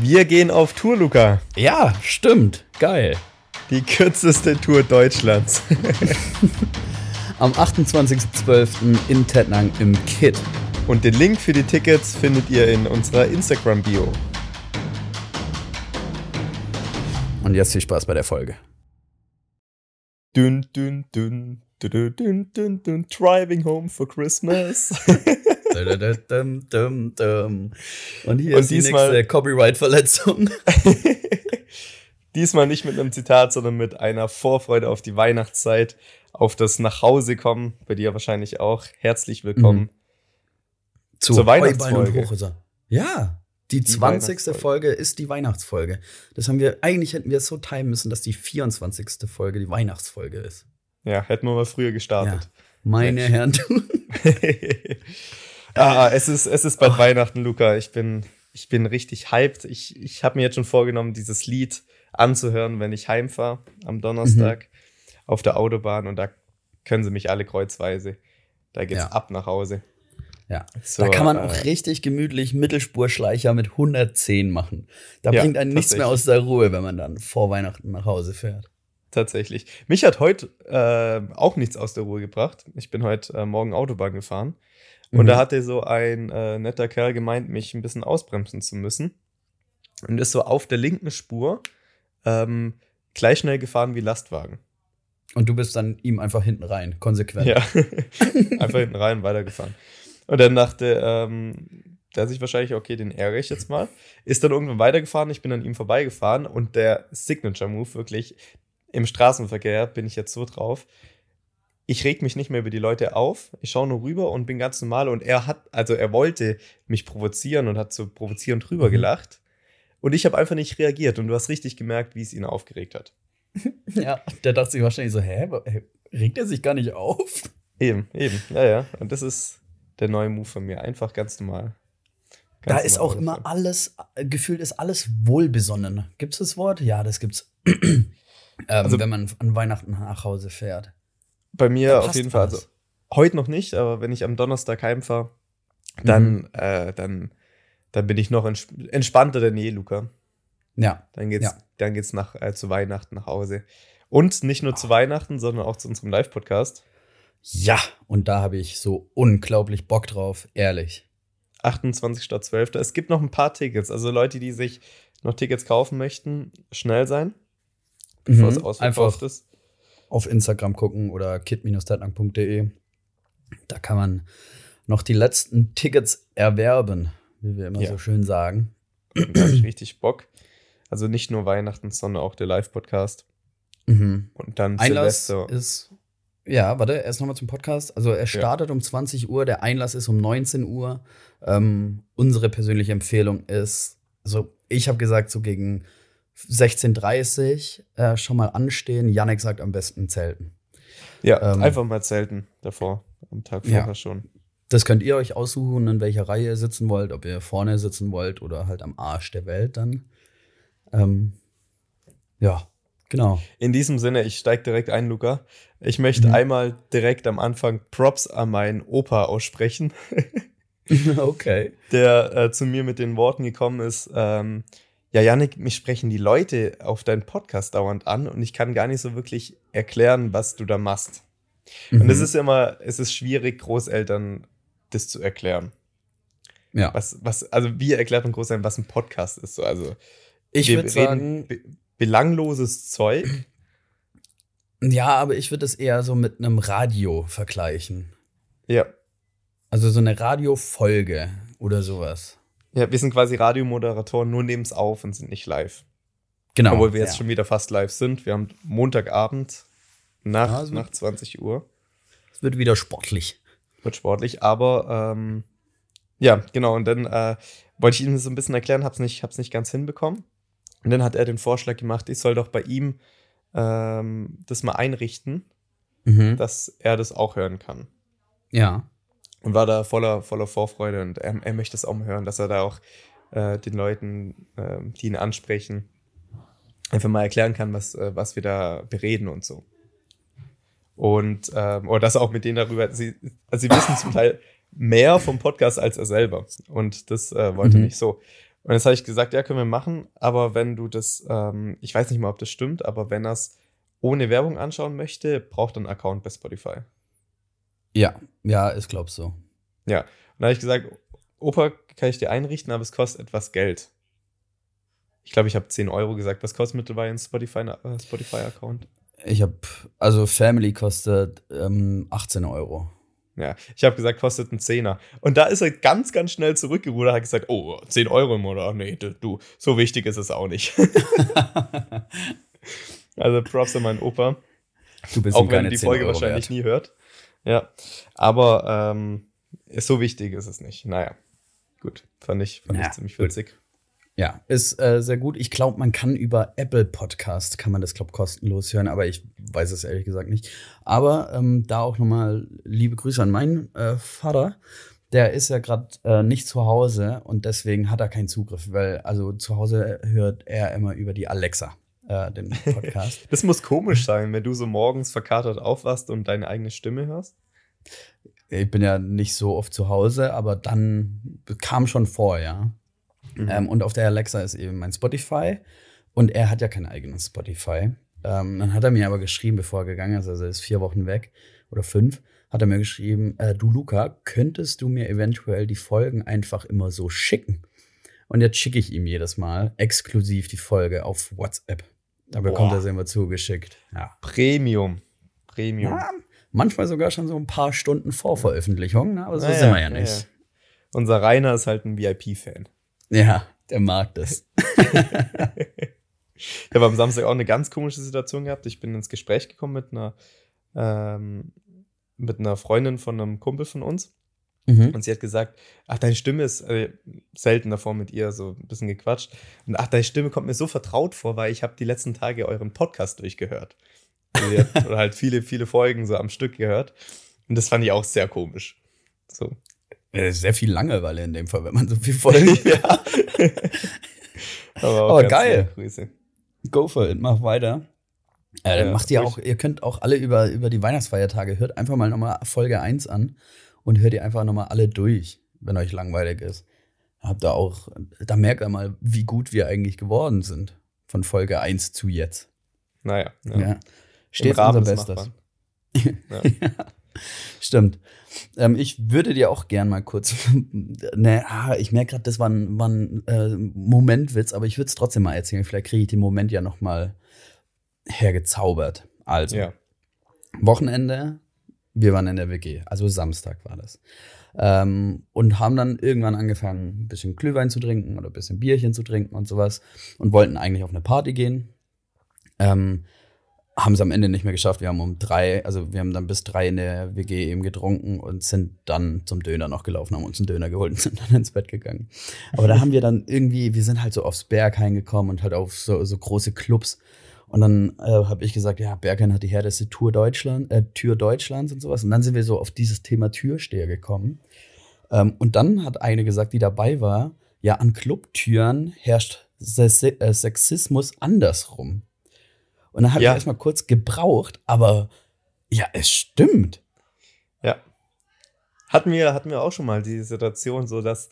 Wir gehen auf Tour, Luca. Ja, stimmt. Geil. Die kürzeste Tour Deutschlands. Am 28.12. in Tettnang im Kit. Und den Link für die Tickets findet ihr in unserer Instagram-Bio. Und jetzt viel Spaß bei der Folge. Dün, dün, dün, dün, dün, dün, dün, driving home for Christmas. Und hier Und ist die diesmal- nächste Copyright-Verletzung. Diesmal nicht mit einem Zitat, sondern mit einer Vorfreude auf die Weihnachtszeit, auf das Nachhausekommen, bei dir wahrscheinlich auch. Herzlich willkommen. Zu Zur und Weihnachtsfolge. Ja, die 20. Weihnachtsfolge. Folge ist die Weihnachtsfolge. Das haben wir, eigentlich hätten wir es so timen müssen, dass die 24. Folge die Weihnachtsfolge ist. Ja, hätten wir mal früher gestartet. Meine Mensch. Herren. ah, es ist, es ist bald Oh. Weihnachten, Luca. Ich bin, ich bin richtig hyped. Ich, ich habe mir jetzt schon vorgenommen, dieses Lied anzuhören, wenn ich heimfahre am Donnerstag Mhm. auf der Autobahn und da können sie mich alle kreuzweise. Da geht's Ja. ab nach Hause. Ja. So, da kann man äh, auch richtig gemütlich Mittelspurschleicher mit 110 machen. Da Ja, bringt einen nichts mehr aus der Ruhe, wenn man dann vor Weihnachten nach Hause fährt. Tatsächlich. Mich hat heute äh, auch nichts aus der Ruhe gebracht. Ich bin heute äh, morgen Autobahn gefahren. Und Mhm. da hatte so ein äh, netter Kerl gemeint, mich ein bisschen ausbremsen zu müssen. Und ist so auf der linken Spur ähm, gleich schnell gefahren wie Lastwagen. Und du bist dann ihm einfach hinten rein, konsequent. Ja. Einfach hinten rein weitergefahren. Und dann dachte ähm, der sich wahrscheinlich, okay, den ärgere ich jetzt mal. Ist dann irgendwann weitergefahren, ich bin an ihm vorbeigefahren und der Signature-Move wirklich im Straßenverkehr bin ich jetzt so drauf. Ich reg mich nicht mehr über die Leute auf, ich schaue nur rüber und bin ganz normal und er hat, also er wollte mich provozieren und hat so provozierend drüber Mhm. gelacht und ich habe einfach nicht reagiert und du hast richtig gemerkt, wie es ihn aufgeregt hat. Ja, der dachte sich wahrscheinlich so, hä, regt er sich gar nicht auf? Eben, eben, ja, ja. Und das ist der neue Move von mir, einfach ganz normal. Da Ganz ist normal auch immer Autofahren. alles, äh, gefühlt ist alles wohlbesonnen. Gibt es das Wort? Ja, das gibt's. ähm, Also- wenn man an Weihnachten nach Hause fährt. Bei mir auf jeden Fall, also heute noch nicht, aber wenn ich am Donnerstag heimfahre, dann, Mhm. äh, dann, dann bin ich noch ents entspannter denn je, Luca. Ja. Dann geht's, Ja. dann geht's nach, äh, zu Weihnachten nach Hause. Und nicht nur zu Weihnachten, sondern auch zu unserem Live-Podcast. Ja, und da habe ich so unglaublich Bock drauf, ehrlich. 28.12. Es gibt noch ein paar Tickets. Also Leute, die sich noch Tickets kaufen möchten, schnell sein, bevor Mhm. es ausverkauft ist. Auf Instagram gucken oder kit-tettnang.de. Da kann man noch die letzten Tickets erwerben, wie wir immer Ja. so schön sagen. Da habe ich richtig Bock. Also nicht nur Weihnachten, sondern auch der Live-Podcast. Mhm. Und dann Einlass Silvester. ist. Ja, warte, erst nochmal zum Podcast. Also er startet um 20 Uhr, der Einlass ist um 19 Uhr. Ähm, unsere persönliche Empfehlung ist, also ich habe gesagt, so gegen 16.30 Uhr äh, schon mal anstehen. Yannick sagt am besten zelten. Ja, Ähm, einfach mal zelten davor, am Tag Ja. vorher schon. Das könnt ihr euch aussuchen, in welcher Reihe ihr sitzen wollt, ob ihr vorne sitzen wollt oder halt am Arsch der Welt dann. Ähm, ja, genau. In diesem Sinne, ich steige direkt ein, Luca. Ich möchte Mhm. einmal direkt am Anfang Props an meinen Opa aussprechen, okay. der äh, zu mir mit den Worten gekommen ist, ähm, ja, Yannick, mich sprechen die Leute auf deinen Podcast dauernd an und ich kann gar nicht so wirklich erklären, was du da machst. Und Mhm. es ist immer, es ist schwierig, Großeltern das zu erklären. ja. Was, was, also wie erklärt man Großeltern, was ein Podcast ist? So, also Ich würde sagen, be belangloses Zeug. ja, aber ich würde es eher so mit einem Radio vergleichen. Ja. Also so eine Radiofolge oder sowas. Ja, wir sind quasi Radiomoderatoren, nur nehmen es auf und sind nicht live. Genau. Obwohl wir jetzt ja. schon wieder fast live sind. Wir haben Montagabend nach, Ja, so- nach 20 Uhr. Es wird wieder sportlich. Wird sportlich, aber ähm, ja, genau. Und dann äh, wollte ich ihm so ein bisschen erklären, hab's nicht, hab's nicht ganz hinbekommen. Und dann hat er den Vorschlag gemacht, ich soll doch bei ihm ähm, das mal einrichten, Mhm. dass er das auch hören kann. Ja. Und war da voller, voller Vorfreude und er, er möchte es auch mal hören, dass er da auch äh, den Leuten, ähm, die ihn ansprechen, einfach mal erklären kann, was, äh, was wir da bereden und so. Und ähm, oder dass er auch mit denen darüber, sie, also sie wissen zum Teil mehr vom Podcast als er selber. Und das äh, wollte Mhm. nicht so. Und jetzt habe ich gesagt, ja, können wir machen, aber wenn du das, ähm, ich weiß nicht mal, ob das stimmt, aber wenn er es ohne Werbung anschauen möchte, braucht er einen Account bei Spotify. Ja, ja, ich glaube so. Ja, und dann habe ich gesagt, Opa kann ich dir einrichten, aber es kostet etwas Geld. Ich glaube, ich habe 10 Euro gesagt. Was kostet mittlerweile ein Spotify-Account? Spotify ich habe, also Family kostet ähm, 18 Euro. Ja, ich habe gesagt, kostet ein Zehner. Und da ist er ganz, ganz schnell zurückgerudert, hat gesagt, oh, 10 Euro im Monat. Nee, du, so wichtig ist es auch nicht. also Props an meinen Opa. Du bist auch wenn die Folge wahrscheinlich wert. nie hört. Ja, aber ähm, so wichtig ist es nicht. Naja, gut, fand ich, fand ja, ich ziemlich witzig. Ja, ist äh, sehr gut. Ich glaube, man kann über Apple Podcast, kann man das, glaube kostenlos hören, aber ich weiß es ehrlich gesagt nicht. Aber ähm, da auch nochmal liebe Grüße an meinen äh, Vater. Der ist ja gerade äh, nicht zu Hause und deswegen hat er keinen Zugriff, weil also zu Hause hört er immer über die Alexa äh, den Podcast. das muss komisch sein, wenn du so morgens verkatert aufwachst und deine eigene Stimme hörst. Ich bin ja nicht so oft zu Hause, aber dann kam schon vor, ja. Mhm. Ähm, und auf der Alexa ist eben mein Spotify. Und er hat ja kein eigenes Spotify. Ähm, dann hat er mir aber geschrieben, bevor er gegangen ist, also er ist vier Wochen weg oder fünf, hat er mir geschrieben, äh, du Luca, könntest du mir eventuell die Folgen einfach immer so schicken? Und jetzt schicke ich ihm jedes Mal exklusiv die Folge auf WhatsApp. Da bekommt er sie immer zugeschickt. Ja. Premium. Premium. Ja, manchmal sogar schon so ein paar Stunden vor Veröffentlichung, ne? aber so naja, sind wir ja nicht. Ja. Unser Rainer ist halt ein VIP-Fan. Ja, der mag das. ich habe am Samstag auch eine ganz komische Situation gehabt. Ich bin ins Gespräch gekommen mit einer, ähm, mit einer Freundin von einem Kumpel von uns. Mhm. Und sie hat gesagt, ach, deine Stimme ist äh, selten davor mit ihr so ein bisschen gequatscht. Und ach, deine Stimme kommt mir so vertraut vor, weil ich habe die letzten Tage euren Podcast durchgehört. Also sie hat halt viele, viele Folgen so am Stück gehört. Und das fand ich auch sehr komisch. So. Sehr viel Langeweile in dem Fall, wenn man so viel Folgen. ja. Aber, Aber geil. Grüße. Go for it, mach weiter. Ja, dann ja, macht ihr auch, ihr könnt auch alle über, über die Weihnachtsfeiertage, hört einfach mal nochmal Folge 1 an und hört ihr einfach nochmal alle durch, wenn euch langweilig ist. Habt ihr auch, da merkt ihr mal, wie gut wir eigentlich geworden sind. Von Folge 1 zu jetzt. Naja. Ja. ja. Steht unser Bestes. ja. Stimmt. Ähm, ich würde dir auch gern mal kurz, ne, ah, ich merke gerade, das war ein, war ein äh, Momentwitz, aber ich würde es trotzdem mal erzählen. Vielleicht kriege ich den Moment ja noch mal hergezaubert. Also, ja. Wochenende, wir waren in der WG, also Samstag war das. Ähm, und haben dann irgendwann angefangen, ein bisschen Glühwein zu trinken oder ein bisschen Bierchen zu trinken und sowas und wollten eigentlich auf eine Party gehen. Ähm, haben es am Ende nicht mehr geschafft. Wir haben um drei, also wir haben dann bis drei in der WG eben getrunken und sind dann zum Döner noch gelaufen, haben uns einen Döner geholt und sind dann ins Bett gegangen. Aber da haben wir dann irgendwie, wir sind halt so aufs Berghain gekommen und halt auf so, so große Clubs. Und dann äh, habe ich gesagt, ja, Berghain hat die härteste Tour Deutschland, äh, Tür Deutschlands und sowas. Und dann sind wir so auf dieses Thema Türsteher gekommen. Ähm, und dann hat eine gesagt, die dabei war, ja, an Clubtüren herrscht äh, Sexismus andersrum. Und dann habe ja. ich erstmal kurz gebraucht, aber ja, es stimmt. Ja. Hatten wir, hatten wir auch schon mal die Situation, so dass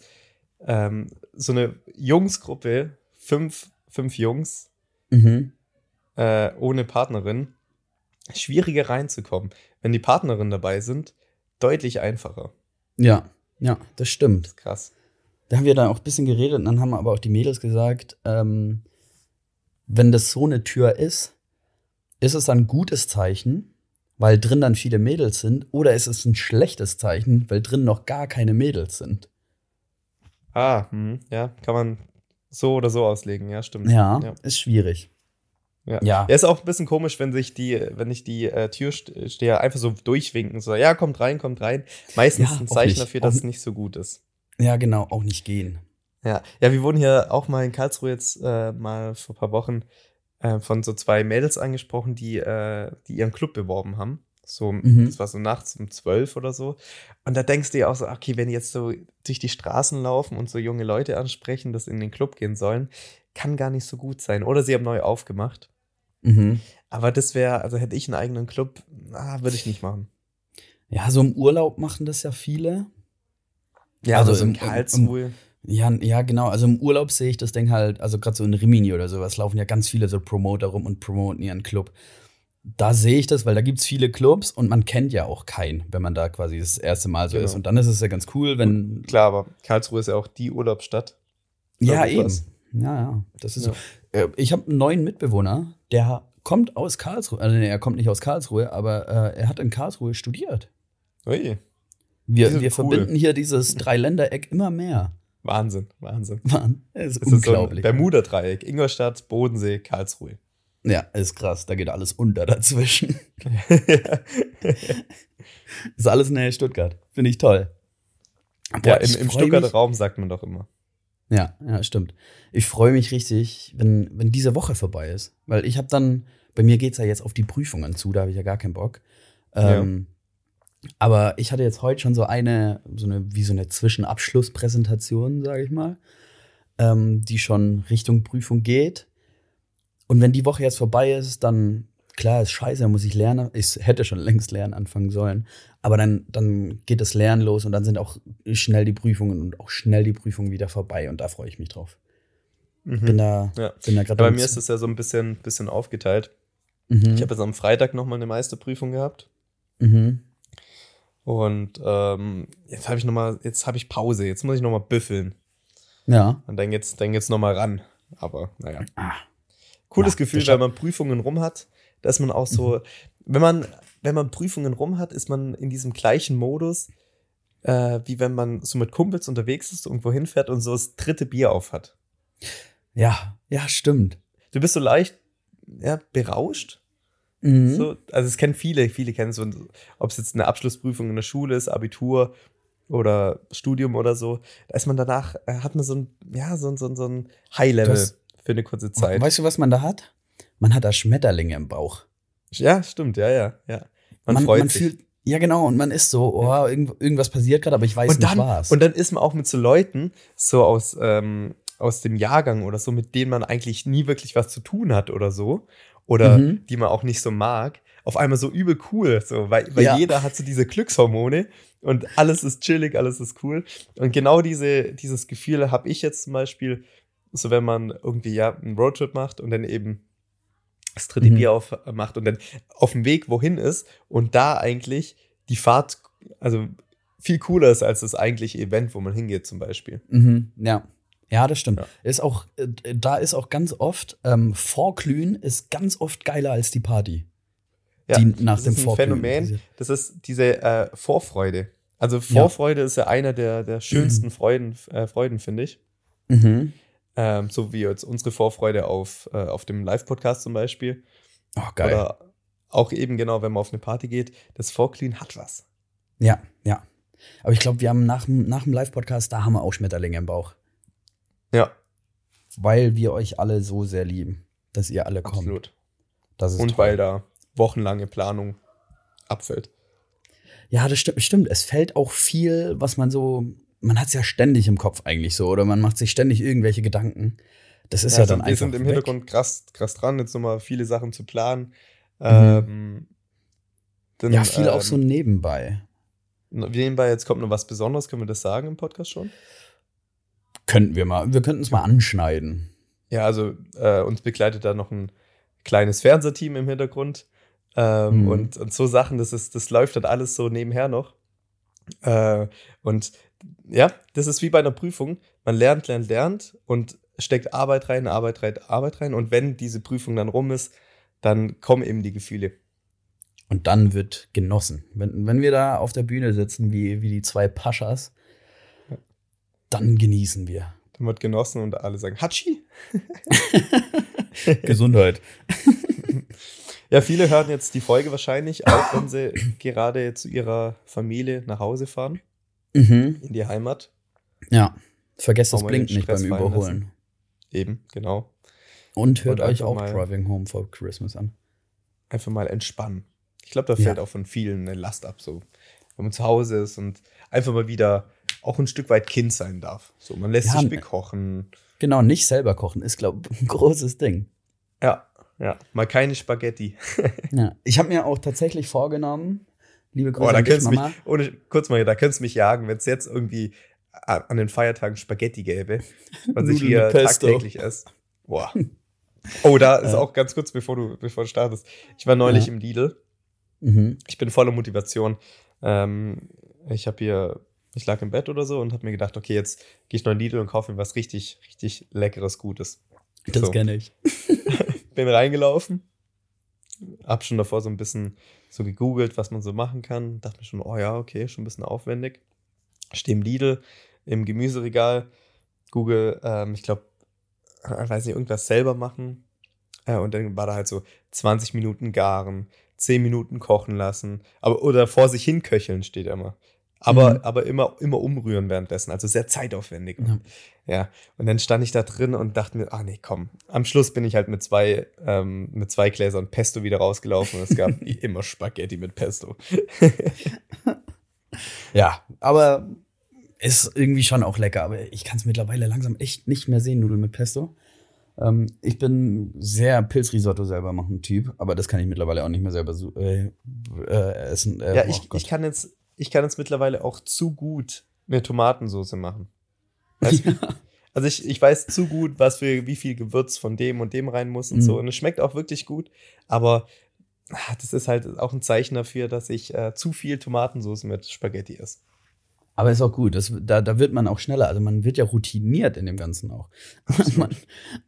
ähm, so eine Jungsgruppe, fünf, fünf Jungs, mhm. Äh, ohne Partnerin, schwieriger reinzukommen. Wenn die Partnerin dabei sind, deutlich einfacher. Ja, ja, das stimmt. Das krass. Da haben wir dann auch ein bisschen geredet und dann haben aber auch die Mädels gesagt, ähm, wenn das so eine Tür ist, ist es ein gutes Zeichen, weil drin dann viele Mädels sind, oder ist es ein schlechtes Zeichen, weil drin noch gar keine Mädels sind? Ah, hm, ja, kann man so oder so auslegen, ja, stimmt. Ja, ja. ist schwierig. Ja. ja. ist auch ein bisschen komisch, wenn sich die, wenn ich die äh, Türsteher einfach so durchwinken, so, ja, kommt rein, kommt rein. Meistens ja, ein Zeichen nicht. dafür, dass auch es nicht so gut ist. Ja, genau, auch nicht gehen. Ja, ja, wir wurden hier auch mal in Karlsruhe jetzt äh, mal vor ein paar Wochen äh, von so zwei Mädels angesprochen, die, äh, die ihren Club beworben haben. So, mhm. das war so nachts um zwölf oder so. Und da denkst du dir auch so, okay, wenn jetzt so durch die Straßen laufen und so junge Leute ansprechen, dass in den Club gehen sollen, kann gar nicht so gut sein. Oder sie haben neu aufgemacht. Mhm. Aber das wäre, also hätte ich einen eigenen Club, ah, würde ich nicht machen. Ja, so im Urlaub machen das ja viele. Ja, also, also in Karlsruhe. Ja, ja, genau. Also im Urlaub sehe ich das Ding halt, also gerade so in Rimini oder sowas, laufen ja ganz viele so Promoter rum und promoten ihren Club. Da sehe ich das, weil da gibt es viele Clubs und man kennt ja auch keinen, wenn man da quasi das erste Mal so Genau. ist. Und dann ist es ja ganz cool, wenn. Klar, aber Karlsruhe ist ja auch die Urlaubsstadt. ja, eben. Ja, ja. Das ist Ja. so. Äh, Ich habe einen neuen Mitbewohner, der kommt aus Karlsruhe. Also, nee, er kommt nicht aus Karlsruhe, aber äh, er hat in Karlsruhe studiert. Ui, Wir, wir cool. verbinden hier dieses Dreiländereck immer mehr. Wahnsinn, Wahnsinn. Mann, es ist Das ist so unglaublich. Bermuda-Dreieck. Ingolstadt, Bodensee, Karlsruhe. ja, ist krass. Da geht alles unter dazwischen. ist alles nähe Stuttgart. Finde ich toll. ja, Boah, im, ich im freu Stuttgarter mich- Raum sagt man doch immer. Ja, ja, stimmt. Ich freue mich richtig, wenn, wenn diese Woche vorbei ist. Weil ich habe dann, bei mir geht's ja jetzt auf die Prüfungen zu, da habe ich ja gar keinen Bock. Ähm, Aber ich hatte jetzt heute schon so eine, so eine, wie so eine Zwischenabschlusspräsentation, sage ich mal, ähm, die schon Richtung Prüfung geht. Und wenn die Woche jetzt vorbei ist, dann, klar, ist scheiße, muss ich lernen. Ich hätte schon längst lernen anfangen sollen. Aber dann, dann geht das Lernen los und dann sind auch schnell die Prüfungen und auch schnell die Prüfungen wieder vorbei. Und da freue ich mich drauf. Mhm. Bin da, Ja. bin da Ja, gerade bei am mir ist es ja so ein bisschen, bisschen aufgeteilt. Mhm. Ich habe jetzt am Freitag nochmal eine Meisterprüfung gehabt. mhm. Und ähm, jetzt habe ich noch mal, jetzt habe ich Pause. Jetzt muss ich nochmal büffeln. Ja. Und dann geht's, dann geht's nochmal ran. Aber naja. Ah. Cooles Ja, Gefühl, wenn man Prüfungen rum hat, dass man auch so, wenn man, wenn man Prüfungen rum hat, ist man in diesem gleichen Modus, äh, wie wenn man so mit Kumpels unterwegs ist, irgendwo hinfährt und so das dritte Bier auf hat. Ja, ja, stimmt. Du bist so leicht ja, berauscht. Mhm. So, also es kennen viele, viele kennen so, ob es jetzt eine Abschlussprüfung in der Schule ist, Abitur oder Studium oder so, da ist man danach, äh, hat man so ein, ja, so, ein- so, ein- so ein High-Level für eine kurze Zeit. Weißt du, was man da hat? Man hat da Schmetterlinge im Bauch. Ja, stimmt, ja, ja, ja. Man, Man, freut man sich. fühlt, ja genau, und man ist so, oh, irgend, irgendwas passiert gerade, aber ich weiß und dann, nicht was. Und dann ist man auch mit so Leuten, so aus, ähm, aus dem Jahrgang oder so, mit denen man eigentlich nie wirklich was zu tun hat oder so. Oder Mhm. die man auch nicht so mag. Auf einmal so übel cool, so, weil, weil Ja. jeder hat so diese Glückshormone und alles ist chillig, alles ist cool. Und genau diese, dieses Gefühl habe ich jetzt zum Beispiel, so wenn man irgendwie ja einen Roadtrip macht und dann eben das dritte Mhm. Bier aufmacht und dann auf dem Weg wohin ist und da eigentlich die Fahrt, also viel cooler ist als das eigentliche Event, wo man hingeht zum Beispiel. mhm, ja. Ja, das stimmt. Ja. Ist auch, äh, da ist auch ganz oft, ähm, Vorglühen ist ganz oft geiler als die Party. Ja, die nach das dem ist ein Vorglühen Phänomen, das ist diese äh, Vorfreude. Also Vorfreude ist ja einer der, der schönsten Freuden, äh, Freuden finde ich. Mhm. Ähm, so wie jetzt unsere Vorfreude auf, äh, auf dem Live-Podcast zum Beispiel. Oh, geil. Oder auch eben genau, wenn man auf eine Party geht. Das Vorglühen hat was. Ja, ja. Aber ich glaube, wir haben nach, dem- nach dem Live-Podcast, da haben wir auch Schmetterlinge im Bauch. Ja, Weil wir euch alle so sehr lieben, dass ihr alle kommt. absolut. Das ist Und toll. weil da wochenlange Planung abfällt. Ja, das stimmt, stimmt. Es fällt auch viel, was man so, man hat es ja ständig im Kopf eigentlich so, oder man macht sich ständig irgendwelche Gedanken. Das ist ja, also dann wir einfach sind im weg. Hintergrund krass, krass dran, jetzt nochmal viele Sachen zu planen. Mhm. Ähm, dann, Ja, viel auch ähm, so nebenbei. Nebenbei, jetzt kommt noch was Besonderes, können wir das sagen im Podcast schon? Könnten wir mal, wir könnten es mal anschneiden. Ja, also äh, uns begleitet da noch ein kleines Fernsehteam im Hintergrund. Ähm, Mhm. und, und so Sachen, das, ist, das läuft dann alles so nebenher noch. Äh, und ja, das ist wie bei einer Prüfung. Man lernt, lernt, lernt und steckt Arbeit rein, Arbeit rein, Arbeit rein. Und wenn diese Prüfung dann rum ist, dann kommen eben die Gefühle. Und dann wird genossen. Wenn, wenn wir da auf der Bühne sitzen, wie, wie die zwei Paschas, dann genießen wir. Dann wird genossen und alle sagen, Hatschi. Gesundheit. Ja, viele hören jetzt die Folge wahrscheinlich, auch wenn sie gerade zu ihrer Familie nach Hause fahren, Mhm. in die Heimat. Ja. Vergesst das Blinken nicht beim Überholen. Eben, genau. Und hört Und euch auch Driving Home for Christmas an. Einfach mal entspannen. Ich glaube, da Ja. fällt auch von vielen eine Last ab, so wenn man zu Hause ist und einfach mal wieder auch ein Stück weit Kind sein darf. So, man lässt Ja, sich bekochen. Genau, nicht selber kochen ist, glaube ich, ein großes Ding. Ja, ja. Mal keine Spaghetti. Ja. Ich habe mir auch tatsächlich vorgenommen, liebe Grüße Boah, da an dich, könntest du mich, Mama. ohne, kurz mal, da könntest du mich jagen, wenn es jetzt irgendwie an den Feiertagen Spaghetti gäbe, was ich hier tagtäglich esse. Boah. Oh, da ist auch ganz kurz, bevor du, bevor du startest. Ich war neulich ja. im Lidl. Mhm. Ich bin voller Motivation. Ähm, ich habe hier, ich lag im Bett oder so und habe mir gedacht, okay, jetzt gehe ich noch in Lidl und kaufe mir was richtig, richtig leckeres, Gutes. Das so. kenne ich. bin reingelaufen, hab schon davor so ein bisschen so gegoogelt, was man so machen kann. Dachte mir schon, oh ja, okay, schon ein bisschen aufwendig. Stehe im Lidl, im Gemüseregal, Google, ähm, ich glaube, äh, weiß nicht, irgendwas selber machen. Äh, und dann war da halt so 20 Minuten garen, 10 Minuten kochen lassen, aber oder vor sich hin köcheln steht immer. Aber, mhm. aber immer, immer umrühren währenddessen, also sehr zeitaufwendig. Ja. ja. Und dann stand ich da drin und dachte mir, ah nee, komm. Am Schluss bin ich halt mit zwei, ähm, mit zwei Gläsern Pesto wieder rausgelaufen und es gab immer Spaghetti mit Pesto. ja, aber ist irgendwie schon auch lecker, aber ich kann es mittlerweile langsam echt nicht mehr sehen, Nudeln mit Pesto. Ähm, ich bin sehr Pilzrisotto selber machen Typ, aber das kann ich mittlerweile auch nicht mehr selber äh, äh, essen. Äh, ja, ich, oh ich, kann jetzt, ich kann jetzt mittlerweile auch zu gut eine Tomatensauce machen. Weißt ja. Also ich, ich weiß zu gut, was für wie viel Gewürz von dem und dem rein muss und mhm. so. Und es schmeckt auch wirklich gut, aber ah, das ist halt auch ein Zeichen dafür, dass ich äh, zu viel Tomatensauce mit Spaghetti esse. Aber ist auch gut, das, da, da wird man auch schneller. Also man wird ja routiniert in dem Ganzen auch. Man,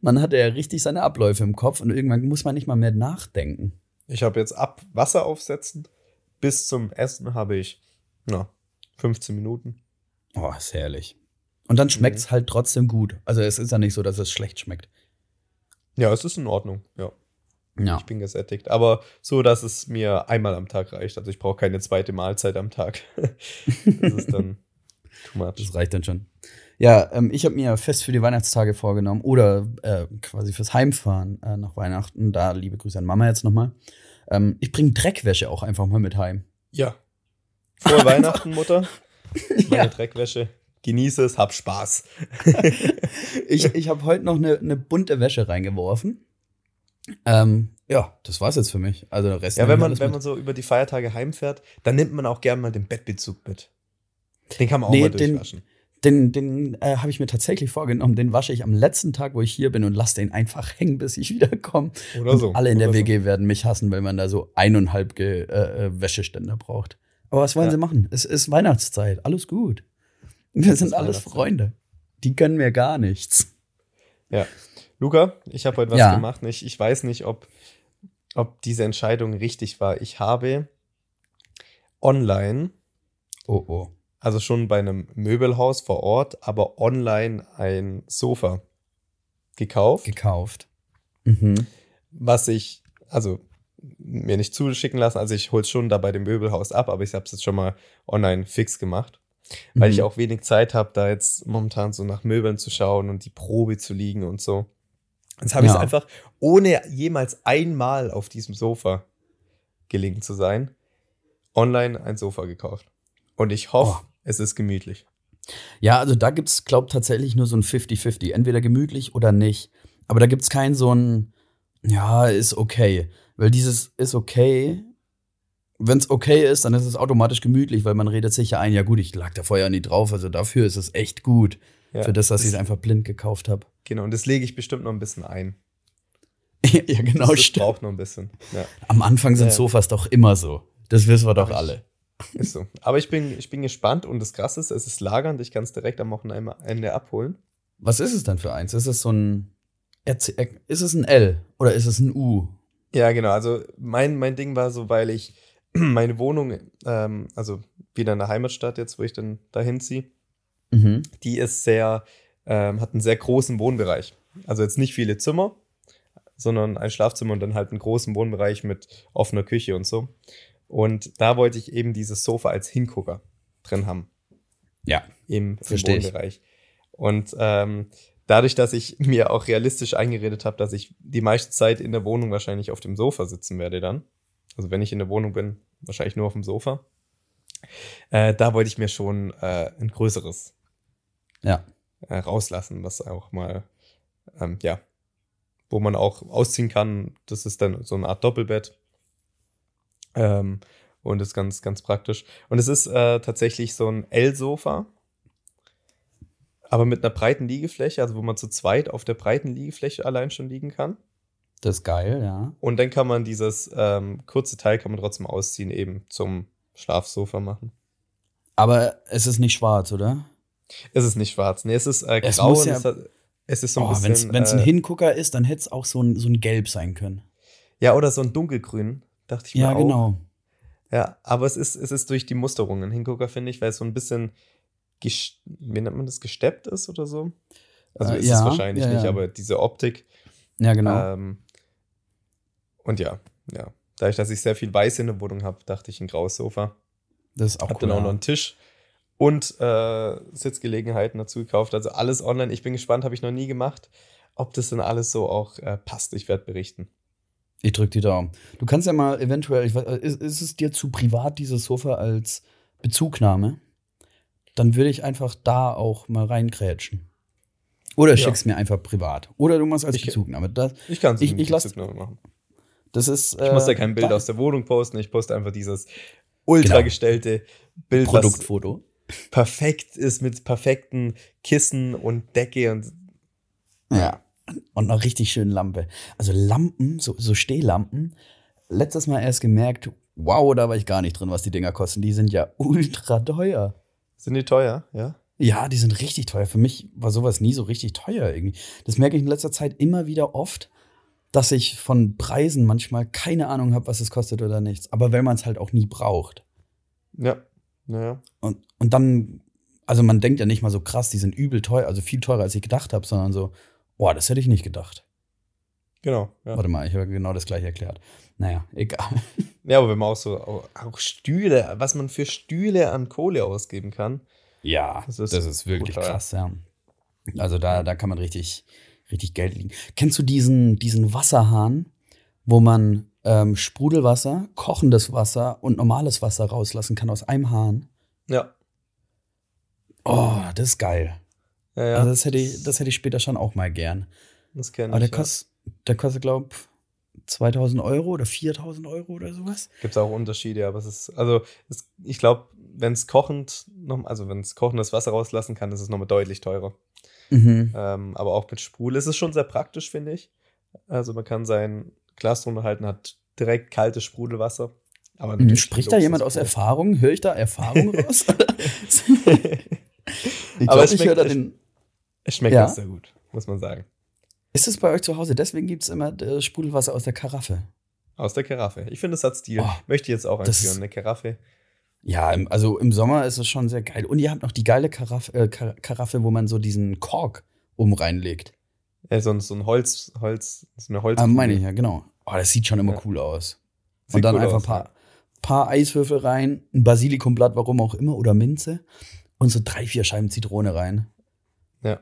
man hat ja richtig seine Abläufe im Kopf und irgendwann muss man nicht mal mehr nachdenken. Ich habe jetzt ab Wasser aufsetzen bis zum Essen habe ich na, 15 Minuten. Oh, ist herrlich. Und dann schmeckt es mhm. halt trotzdem gut. Also es ist ja nicht so, dass es schlecht schmeckt. Ja, es ist in Ordnung, ja. Ja. Ich bin gesättigt. Aber so, dass es mir einmal am Tag reicht. Also ich brauche keine zweite Mahlzeit am Tag. das ist dann too much. Das reicht dann schon. Ja, ähm, ich habe mir fest für die Weihnachtstage vorgenommen oder äh, quasi fürs Heimfahren äh, nach Weihnachten. Da liebe Grüße an Mama jetzt nochmal. Ähm, ich bringe Dreckwäsche auch einfach mal mit heim. Ja. Frohe Weihnachten, Mutter. Meine ja. Dreckwäsche. Genieße es, hab Spaß. ich ich habe heute noch eine, eine bunte Wäsche reingeworfen. Ähm, ja, das war's jetzt für mich. Also Rest ja, wenn man, wenn man so über die Feiertage heimfährt, dann nimmt man auch gerne mal den Bettbezug mit. Den kann man auch nee, mal durchwaschen. Den, den, den äh, habe ich mir tatsächlich vorgenommen. Den wasche ich am letzten Tag, wo ich hier bin und lasse den einfach hängen, bis ich wiederkomme. Oder so. Und alle in der WG so. werden mich hassen, weil man da so eineinhalb äh, äh, Wäscheständer braucht. Aber was wollen ja. sie machen? Es ist Weihnachtszeit. Alles gut. Wir sind alles Freunde. Die können mir gar nichts. Ja. Luca, ich habe heute was ja. gemacht. Ich, ich weiß nicht, ob, ob diese Entscheidung richtig war. Ich habe online, oh oh, also schon bei einem Möbelhaus vor Ort, aber online ein Sofa gekauft. Gekauft. Mhm. Was ich, also mir nicht zuschicken lassen. Also ich hole es schon da bei dem Möbelhaus ab, aber ich habe es jetzt schon mal online fix gemacht. Weil mhm. ich auch wenig Zeit habe, da jetzt momentan so nach Möbeln zu schauen und die Probe zu liegen und so. Jetzt habe ich es einfach, ohne jemals einmal auf diesem Sofa gelegen zu sein, online ein Sofa gekauft. Und ich hoffe, oh. es ist gemütlich. Ja, also da gibt es, glaube ich, tatsächlich nur so ein 50-50. Entweder gemütlich oder nicht. Aber da gibt es kein so ein, ja, ist okay. Weil dieses ist okay, wenn es okay ist, dann ist es automatisch gemütlich, weil man redet sich ja ein, ja gut, ich lag da vorher nie drauf, also dafür ist es echt gut. Ja, für das, dass ich es einfach blind gekauft habe. Genau, und das lege ich bestimmt noch ein bisschen ein. ja, genau, das, das stimmt. braucht noch ein bisschen. Ja. Am Anfang sind äh, Sofas doch immer so. Das wissen wir doch alle. Ist so. Aber ich bin, ich bin gespannt und das Krasse ist, es ist lagernd. Ich kann es direkt am Wochenende abholen. Was ist es denn für eins? Ist es so ein. Ist es ein L oder ist es ein U? Ja, genau. Also mein, mein Ding war so, weil ich meine Wohnung, ähm, also wieder in der Heimatstadt jetzt, wo ich dann dahin ziehe, Mhm. Die ist sehr, ähm, hat einen sehr großen Wohnbereich. Also jetzt nicht viele Zimmer, sondern ein Schlafzimmer und dann halt einen großen Wohnbereich mit offener Küche und so. Und da wollte ich eben dieses Sofa als Hingucker drin haben. Ja. Im, im Wohnbereich. Und ähm, dadurch, dass ich mir auch realistisch eingeredet habe, dass ich die meiste Zeit in der Wohnung wahrscheinlich auf dem Sofa sitzen werde dann. Also wenn ich in der Wohnung bin, wahrscheinlich nur auf dem Sofa. Äh, da wollte ich mir schon äh, ein größeres ja. äh, rauslassen, was auch mal, ähm, ja, wo man auch ausziehen kann. Das ist dann so eine Art Doppelbett. Ähm, und ist ganz, ganz praktisch. Und es ist äh, tatsächlich so ein L-Sofa. Aber mit einer breiten Liegefläche, also wo man zu zweit auf der breiten Liegefläche allein schon liegen kann. Das ist geil, ja. Und dann kann man dieses ähm, kurze Teil kann man trotzdem ausziehen, eben zum Schlafsofa machen. Aber es ist nicht schwarz, oder? Es ist nicht schwarz. Nee, es ist äh, Es grau ja- es, hat, es ist so ein Oh, bisschen. Wenn es ein äh, Hingucker ist, dann hätte es auch so ein, so ein Gelb sein können. Ja, oder so ein dunkelgrün, dachte ich mir Ja, genau. Ja, aber es ist, es ist durch die Musterung ein Hingucker, finde ich, weil es so ein bisschen, wie nennt man das, gesteppt ist oder so. Also Äh, ist ja, es wahrscheinlich ja, nicht, ja. aber diese Optik. Ja, genau. Ähm, und ja, ja. Dadurch, dass ich sehr viel Weiß in der Wohnung habe, dachte ich ein graues Sofa. das ist auch Hab cool. dann auch noch einen Tisch und äh, Sitzgelegenheiten dazu gekauft. Also alles online. Ich bin gespannt, habe ich noch nie gemacht, ob das dann alles so auch äh, passt. Ich werde berichten. Ich drück die Daumen. Du kannst ja mal eventuell, ich weiß, äh, ist, ist es dir zu privat, dieses Sofa als Bezugnahme? Dann würde ich einfach da auch mal reinkrätschen. Oder Ja. schickst mir einfach privat. Oder du machst als Ich- Bezugnahme. Das, Ich kann es Ich- nicht ich machen. das ist. Ich muss ja äh, kein Bild da- aus der Wohnung posten, ich poste einfach dieses ultra Genau. gestellte Bild, Produktfoto. perfekt ist mit perfekten Kissen und Decke und Ja. Und noch richtig schön Lampe. Also Lampen, so, so Stehlampen. Letztes Mal erst gemerkt, wow, da war ich gar nicht drin, was die Dinger kosten. Die sind ja ultra teuer. Sind die teuer, ja? Ja, die sind richtig teuer. Für mich war sowas nie so richtig teuer irgendwie. Das merke ich in letzter Zeit immer wieder oft, dass ich von Preisen manchmal keine Ahnung habe, was es kostet oder nichts. Aber wenn man es halt auch nie braucht. Ja. Naja. Und, und dann, also man denkt ja nicht mal so krass, die sind übel teuer, also viel teurer, als ich gedacht habe, sondern so, boah, das hätte ich nicht gedacht. Genau. Ja. Warte mal, ich habe genau das gleiche erklärt. Naja, egal. ja, aber wenn man auch so auch, auch Stühle, was man für Stühle an Kohle ausgeben kann. Ja, Das das ist ist, wirklich brutal. krass, ja. Also da, da kann man richtig, richtig Geld liegen. Kennst du diesen, diesen Wasserhahn, wo man ähm, Sprudelwasser, kochendes Wasser und normales Wasser rauslassen kann aus einem Hahn? Ja. Oh, das ist geil. Ja, ja. Also das hätte, ich, das hätte ich später schon auch mal gern. das kenne Aber ich. der, ja. kost, der kostet, glaube ich, 2000 Euro oder 4000 Euro oder sowas. Gibt es auch Unterschiede, aber es ist, also es, ich glaube, wenn es kochend, noch, also wenn es kochendes Wasser rauslassen kann, ist es nochmal deutlich teurer. Mhm. Ähm, aber auch mit Sprudel ist es schon sehr praktisch, finde ich. Also man kann sein Glas drunter halten, hat direkt kaltes Sprudelwasser. Aber Mhm. Spricht da jemand aus. Erfahrung? Höre ich da Erfahrung raus? ich Aber glaube, es ich höre da schmeckt- den. Es schmeckt Ja. sehr gut, muss man sagen. Ist es bei euch zu Hause? Deswegen gibt es immer äh, Sprudelwasser aus der Karaffe. Aus der Karaffe. Ich finde, es hat Stil. Oh, Möchte ich jetzt auch das einführen, eine Karaffe. Ja, im, also im Sommer ist es schon sehr geil. Und ihr habt noch die geile Karaffe, äh, Kar Karaffe wo man so diesen Kork um reinlegt. Ja, so, ein- so ein Holz, Holz, so eine Holz. Ah, meine ich ja, genau. Oh, das sieht schon immer Ja. cool aus. Sieht und dann cool einfach aus, ein paar, paar Eiswürfel rein, ein Basilikumblatt, warum auch immer, oder Minze. Und so drei, vier Scheiben Zitrone rein. Ja.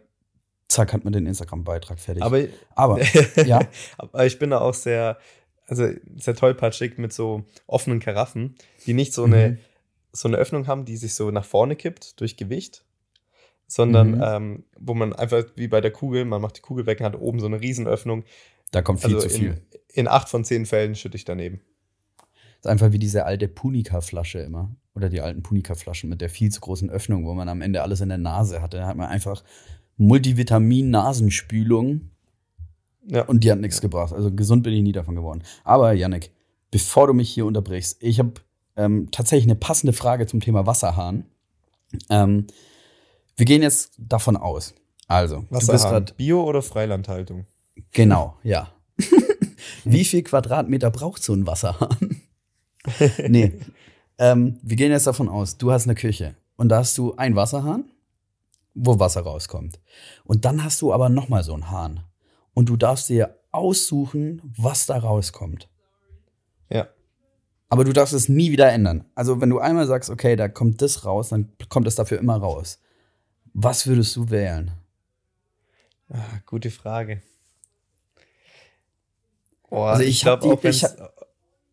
Zack, hat man den Instagram-Beitrag fertig. Aber, Aber ja. aber ich bin da auch sehr, also sehr tollpatschig mit so offenen Karaffen, die nicht so eine, Mhm. so eine Öffnung haben, die sich so nach vorne kippt durch Gewicht, sondern Mhm. ähm, wo man einfach wie bei der Kugel, man macht die Kugel weg und hat oben so eine Riesenöffnung. da kommt viel Also zu viel. in, in acht von zehn Fällen schütte ich daneben. Das ist einfach wie diese alte Punika-Flasche immer. Oder die alten Punika-Flaschen mit der viel zu großen Öffnung, wo man am Ende alles in der Nase hatte. Da hat man einfach Multivitamin-Nasenspülung Ja. und die hat nichts gebracht. Also gesund bin ich nie davon geworden. Aber Yannick, bevor du mich hier unterbrichst, ich habe ähm, tatsächlich eine passende Frage zum Thema Wasserhahn. Ähm, wir gehen jetzt davon aus. Also, du bist Wasserhahn. gerade Bio- oder Freilandhaltung? Genau, ja. Wie viel Quadratmeter braucht so ein Wasserhahn? nee. Ähm, wir gehen jetzt davon aus, du hast eine Küche und da hast du einen Wasserhahn, wo Wasser rauskommt. Und dann hast du aber nochmal so einen Hahn. Und du darfst dir aussuchen, was da rauskommt. Ja. Aber du darfst es nie wieder ändern. Also, wenn du einmal sagst, okay, da kommt das raus, dann kommt es dafür immer raus. Was würdest du wählen? Ah, gute Frage. Oh, Also ich hab glaub die- ich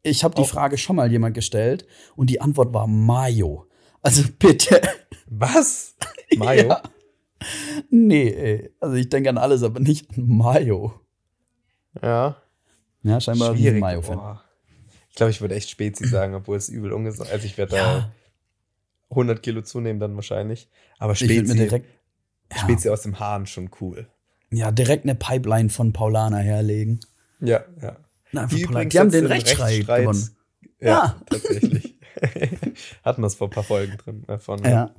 Ich habe die Frage schon mal jemand gestellt und die Antwort war Mayo. Also bitte. Was? Mayo? Ja. Nee, ey. Also ich denke an alles, aber nicht an Mayo. Ja. Ja, scheinbar ein Schwierig. Mayo-Fan. Ich glaube, ich würde echt Spezi sagen, obwohl es übel ungesund Also ich werde Ja. da 100 Kilo zunehmen dann wahrscheinlich. Aber Ich Spezi, mir direkt. ja. Spezie aus dem Hahn schon cool. Ja, direkt eine Pipeline von Paulana herlegen. Ja, ja. Na, die, die haben den Rechtsstreit, gewonnen. Ja, ja. tatsächlich. Hatten wir es vor ein paar Folgen drin. Äh, von, ja.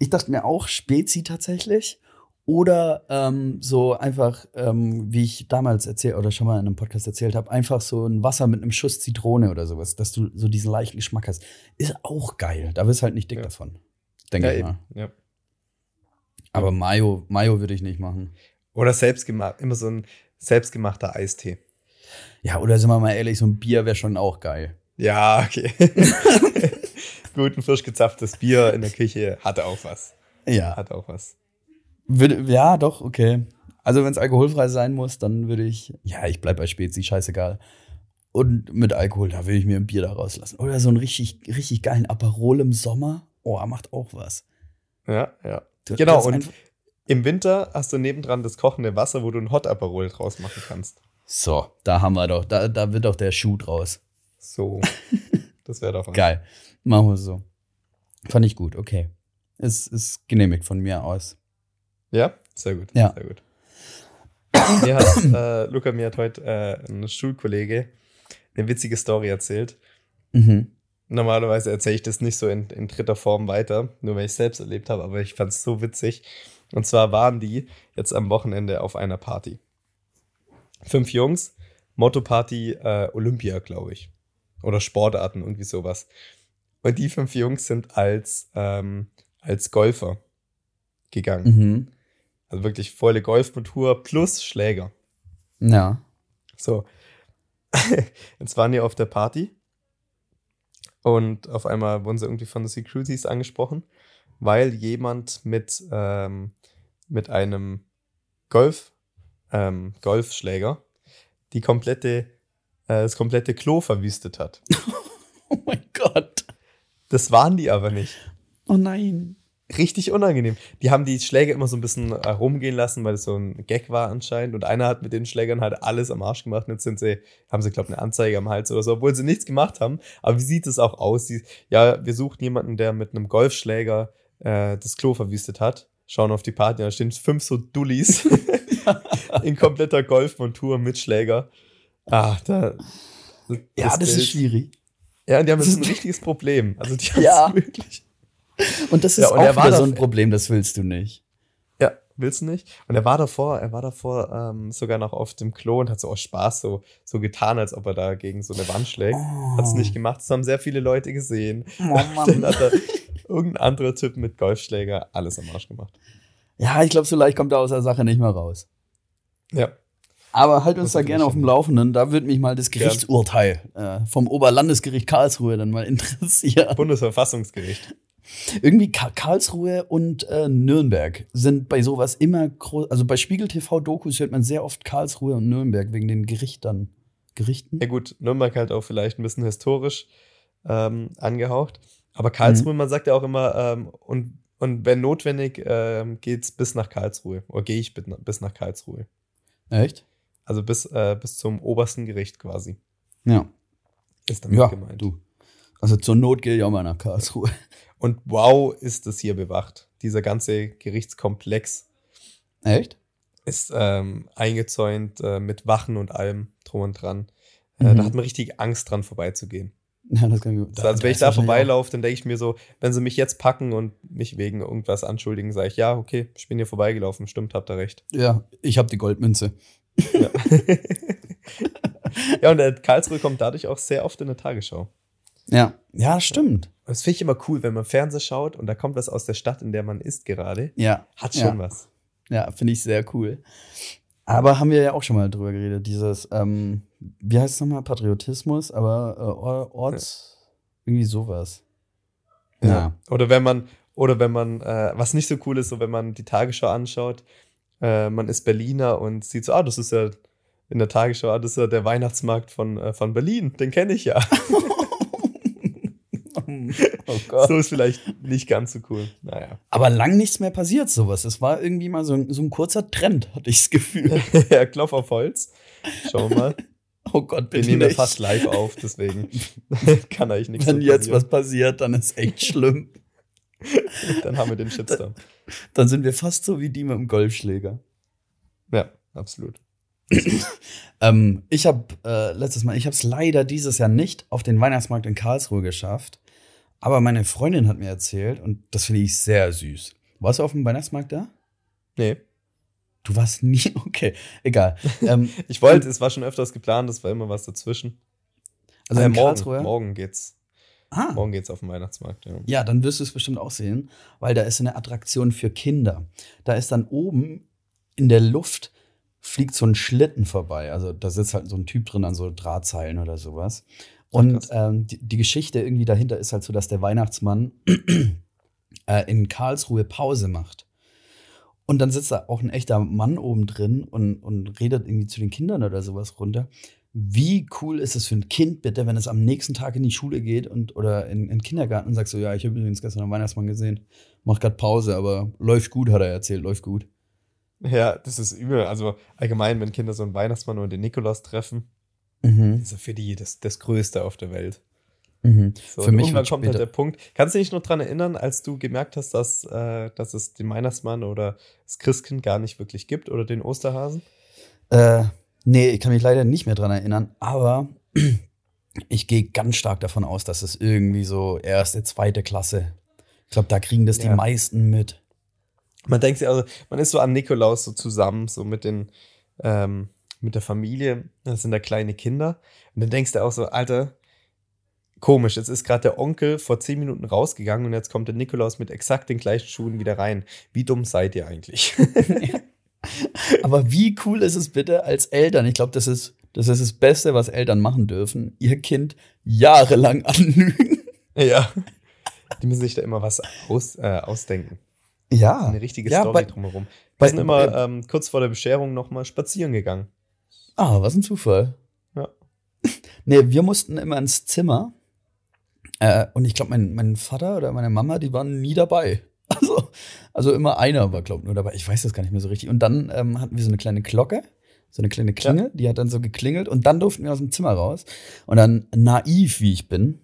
Ich dachte mir auch Spezi tatsächlich. Oder ähm, so einfach, ähm, wie ich damals erzählt oder schon mal in einem Podcast erzählt habe, einfach so ein Wasser mit einem Schuss Zitrone oder sowas, dass du so diesen leichten Geschmack hast. Ist auch geil. Da wirst du halt nicht dick ja. davon. Denke ja, ich mal. Ja. Aber Mayo, Mayo würde ich nicht machen. Oder selbstgemacht, immer so ein selbstgemachter Eistee. Ja, oder sind wir mal ehrlich, so ein Bier wäre schon auch geil. Ja, okay. Gut, ein frisch gezapftes Bier in der Küche hatte auch was. Ja. Hat auch was. Würde, ja, doch, okay. Also, wenn es alkoholfrei sein muss, dann würde ich, ja, ich bleib bei Spezi, scheißegal. Und mit Alkohol, da würde ich mir ein Bier da rauslassen. Oder so einen richtig, richtig geilen Aperol im Sommer. Oh, macht auch was. Ja, ja. Du, genau, und im Winter hast du nebendran das kochende Wasser, wo du ein Hot Aperol draus machen kannst. So, da haben wir doch, da, da wird doch der Schuh draus. So. Das wäre was. Geil. Machen wir so. Fand ich gut, okay. Es ist genehmigt von mir aus. Ja, sehr gut. Ja. Sehr gut. mir hat, äh, Luca, mir hat heute äh, ein Schulkollege eine witzige Story erzählt. Mhm. Normalerweise erzähle ich das nicht so in, in dritter Form weiter, nur wenn ich es selbst erlebt habe, aber ich fand es so witzig. Und zwar waren die jetzt am Wochenende auf einer Party. Fünf Jungs, Motto-Party äh, Olympia, glaube ich. Oder Sportarten, irgendwie sowas. Und die fünf Jungs sind als, ähm, als Golfer gegangen. Mhm. Also wirklich volle Golfmotor plus Schläger. Ja. So. Jetzt waren die auf der Party und auf einmal wurden sie irgendwie von den Securities angesprochen, weil jemand mit, ähm, mit einem Golf, ähm, Golfschläger die komplette, äh, das komplette Klo verwüstet hat. oh mein Gott. Das waren die aber nicht. Oh nein. Richtig unangenehm. Die haben die Schläger immer so ein bisschen rumgehen lassen, weil es so ein Gag war anscheinend. Und einer hat mit den Schlägern halt alles am Arsch gemacht. Und jetzt sind sie, haben sie, glaube ich, eine Anzeige am Hals oder so, obwohl sie nichts gemacht haben. Aber wie sieht es auch aus? Die, ja, wir suchen jemanden, der mit einem Golfschläger äh, das Klo verwüstet hat. Schauen auf die Party, da stehen fünf so Dullis in kompletter Golfmontur mit Schläger. Ah, da. Das ja, das ist schwierig. Ja, und die haben jetzt ein richtiges Problem. Also die haben ja. wirklich. Und das ist ja, und auch wieder so ein Problem, das willst du nicht. Ja, willst du nicht? Und er war davor, er war davor ähm, sogar noch auf dem Klo und hat so aus Spaß so, so getan, als ob er da gegen so eine Wand schlägt. Oh. Hat es nicht gemacht. Das haben sehr viele Leute gesehen. Oh, Dann hat er irgendein anderer Typ mit Golfschläger alles am Arsch gemacht. Ja, ich glaube, so leicht kommt er aus der Sache nicht mehr raus. Ja. Aber halt uns da gerne auf dem Laufenden. Da würde mich mal das Gerichtsurteil äh, vom Oberlandesgericht Karlsruhe dann mal interessieren. Bundesverfassungsgericht. Irgendwie Karlsruhe und äh, Nürnberg sind bei sowas immer groß. Also bei Spiegel TV Dokus hört man sehr oft Karlsruhe und Nürnberg wegen den Gerichtern. Gerichten? Ja, gut, Nürnberg halt auch vielleicht ein bisschen historisch ähm, angehaucht. Aber Karlsruhe, mhm. man sagt ja auch immer, ähm, und, und wenn notwendig, ähm, es bis nach Karlsruhe. Oder gehe ich bis nach Karlsruhe. Echt? Also bis, äh, bis zum obersten Gericht quasi. Ja. Ist damit ja, gemeint. Du. Also zur Not gehe ich auch mal nach Karlsruhe. Und wow, ist das hier bewacht. Dieser ganze Gerichtskomplex. Echt? Ist ähm, eingezäunt äh, mit Wachen und allem drum und dran. Äh, mhm. Da hat man richtig Angst dran vorbeizugehen. Ja, das kann ich, da, also wenn ich da vorbeilaufe, dann denke ich mir so, wenn sie mich jetzt packen und mich wegen irgendwas anschuldigen, sage ich, ja, okay, ich bin hier vorbeigelaufen, stimmt, habt ihr recht. Ja, ich habe die Goldmünze. Ja. ja, und der Karlsruhe kommt dadurch auch sehr oft in der Tagesschau. Ja, ja, stimmt. Das finde ich immer cool, wenn man Fernseher schaut und da kommt was aus der Stadt, in der man ist gerade. Ja. Hat schon ja. was. Ja, finde ich sehr cool. Aber haben wir ja auch schon mal drüber geredet, dieses, ähm, wie heißt es nochmal, Patriotismus, aber äh, Orts, ja. irgendwie sowas. Ja. ja. Oder wenn man, oder wenn man, äh, was nicht so cool ist, so wenn man die Tagesschau anschaut, äh, man ist Berliner und sieht so, ah, das ist ja in der Tagesschau, ah, das ist ja der Weihnachtsmarkt von, äh, von Berlin, den kenne ich ja. oh Gott. So ist vielleicht nicht ganz so cool. Naja. Aber lang nichts mehr passiert, sowas. Es war irgendwie mal so, so ein kurzer Trend, hatte ich das Gefühl. ja, Klopf auf Holz. Schauen wir mal. Oh Gott, bitte Wir nehmen ja fast live auf, deswegen kann eigentlich nichts Wenn jetzt passieren. was passiert, dann ist echt schlimm. dann haben wir den Shitstorm. Dann sind wir fast so wie die mit dem Golfschläger. Ja, absolut. ähm, ich habe äh, letztes Mal, ich habe es leider dieses Jahr nicht auf den Weihnachtsmarkt in Karlsruhe geschafft. Aber meine Freundin hat mir erzählt, und das finde ich sehr süß. Warst du auf dem Weihnachtsmarkt da? Nee. Du warst nie, okay, egal. Ähm, ich wollte, es war schon öfters geplant, es war immer was dazwischen. Also in morgen, Karlsruhe? morgen geht's. Ah. Morgen geht's auf den Weihnachtsmarkt, ja. Ja, dann wirst du es bestimmt auch sehen, weil da ist eine Attraktion für Kinder. Da ist dann oben in der Luft fliegt so ein Schlitten vorbei. Also da sitzt halt so ein Typ drin an so Drahtseilen oder sowas. Und ähm, die, die, Geschichte irgendwie dahinter ist halt so, dass der Weihnachtsmann äh, in Karlsruhe Pause macht. Und dann sitzt da auch ein echter Mann oben drin und, und redet irgendwie zu den Kindern oder sowas runter. Wie cool ist es für ein Kind bitte, wenn es am nächsten Tag in die Schule geht und oder in, in den Kindergarten und sagt so, ja, ich habe übrigens gestern einen Weihnachtsmann gesehen, macht gerade Pause, aber läuft gut, hat er erzählt, läuft gut. Ja, das ist übel. Also allgemein, wenn Kinder so einen Weihnachtsmann oder den Nikolaus treffen, Mhm. ist ja für die das, das Größte auf der Welt. Mhm. So, Für und mich irgendwann kommt halt der Punkt. Kannst du dich noch dran erinnern, als du gemerkt hast, dass, äh, dass es den Weihnachtsmann oder das Christkind gar nicht wirklich gibt oder den Osterhasen? Äh, nee, ich kann mich leider nicht mehr dran erinnern, aber ich gehe ganz stark davon aus, dass es irgendwie so erste, zweite Klasse. Ich glaube, da kriegen das die Ja. meisten mit. Man denkt sich also, man ist so an Nikolaus so zusammen, so mit den, ähm, mit der Familie, das sind da kleine Kinder. Und dann denkst du auch so, Alter, komisch, jetzt ist gerade der Onkel vor zehn Minuten rausgegangen und jetzt kommt der Nikolaus mit exakt den gleichen Schuhen wieder rein. Wie dumm seid ihr eigentlich? Aber wie cool ist es bitte als Eltern? Ich glaube, das ist, das ist das Beste, was Eltern machen dürfen. Ihr Kind jahrelang anlügen. ja. Die müssen sich da immer was aus, äh, ausdenken. Ja. Eine richtige Ja, Story bei- drumherum. Wir sind immer ähm, kurz vor der Bescherung nochmal spazieren gegangen. Ah, was ein Zufall. Ja. Nee, wir mussten immer ins Zimmer. Äh, und ich glaube, mein, mein Vater oder meine Mama, die waren nie dabei. Also, also immer einer war, glaube ich, nur dabei. Ich weiß das gar nicht mehr so richtig. Und dann ähm, hatten wir so eine kleine Glocke, so eine kleine Klingel, die hat dann so geklingelt und dann durften wir aus dem Zimmer raus. Und dann, naiv wie ich bin,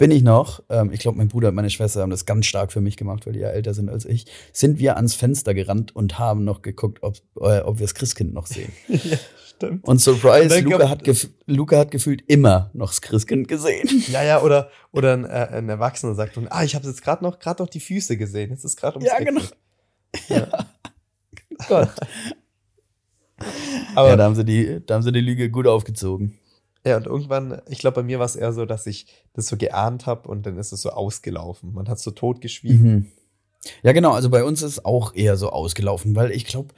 bin ich noch, ähm, ich glaube, mein Bruder und meine Schwester haben das ganz stark für mich gemacht, weil die ja älter sind als ich, sind wir ans Fenster gerannt und haben noch geguckt, ob, äh, ob wir das Christkind noch sehen. ja, stimmt. Und Surprise, Und Luca, hat Luca hat gefühlt immer noch das Christkind gesehen. Ja, ja, oder, oder ein, äh, ein Erwachsener sagt, nun, ah, ich habe jetzt gerade noch, grad noch die Füße gesehen. Jetzt ist gerade ums Ja, Eck. genau. Ja. Gott. Aber ja, da haben, sie die, da haben sie die Lüge gut aufgezogen. Ja, und irgendwann, ich glaube, bei mir war es eher so, dass ich das so geahnt habe und dann ist es so ausgelaufen. Man hat so totgeschwiegen. Mhm. Ja, genau. Also bei uns ist es auch eher so ausgelaufen, weil ich glaube,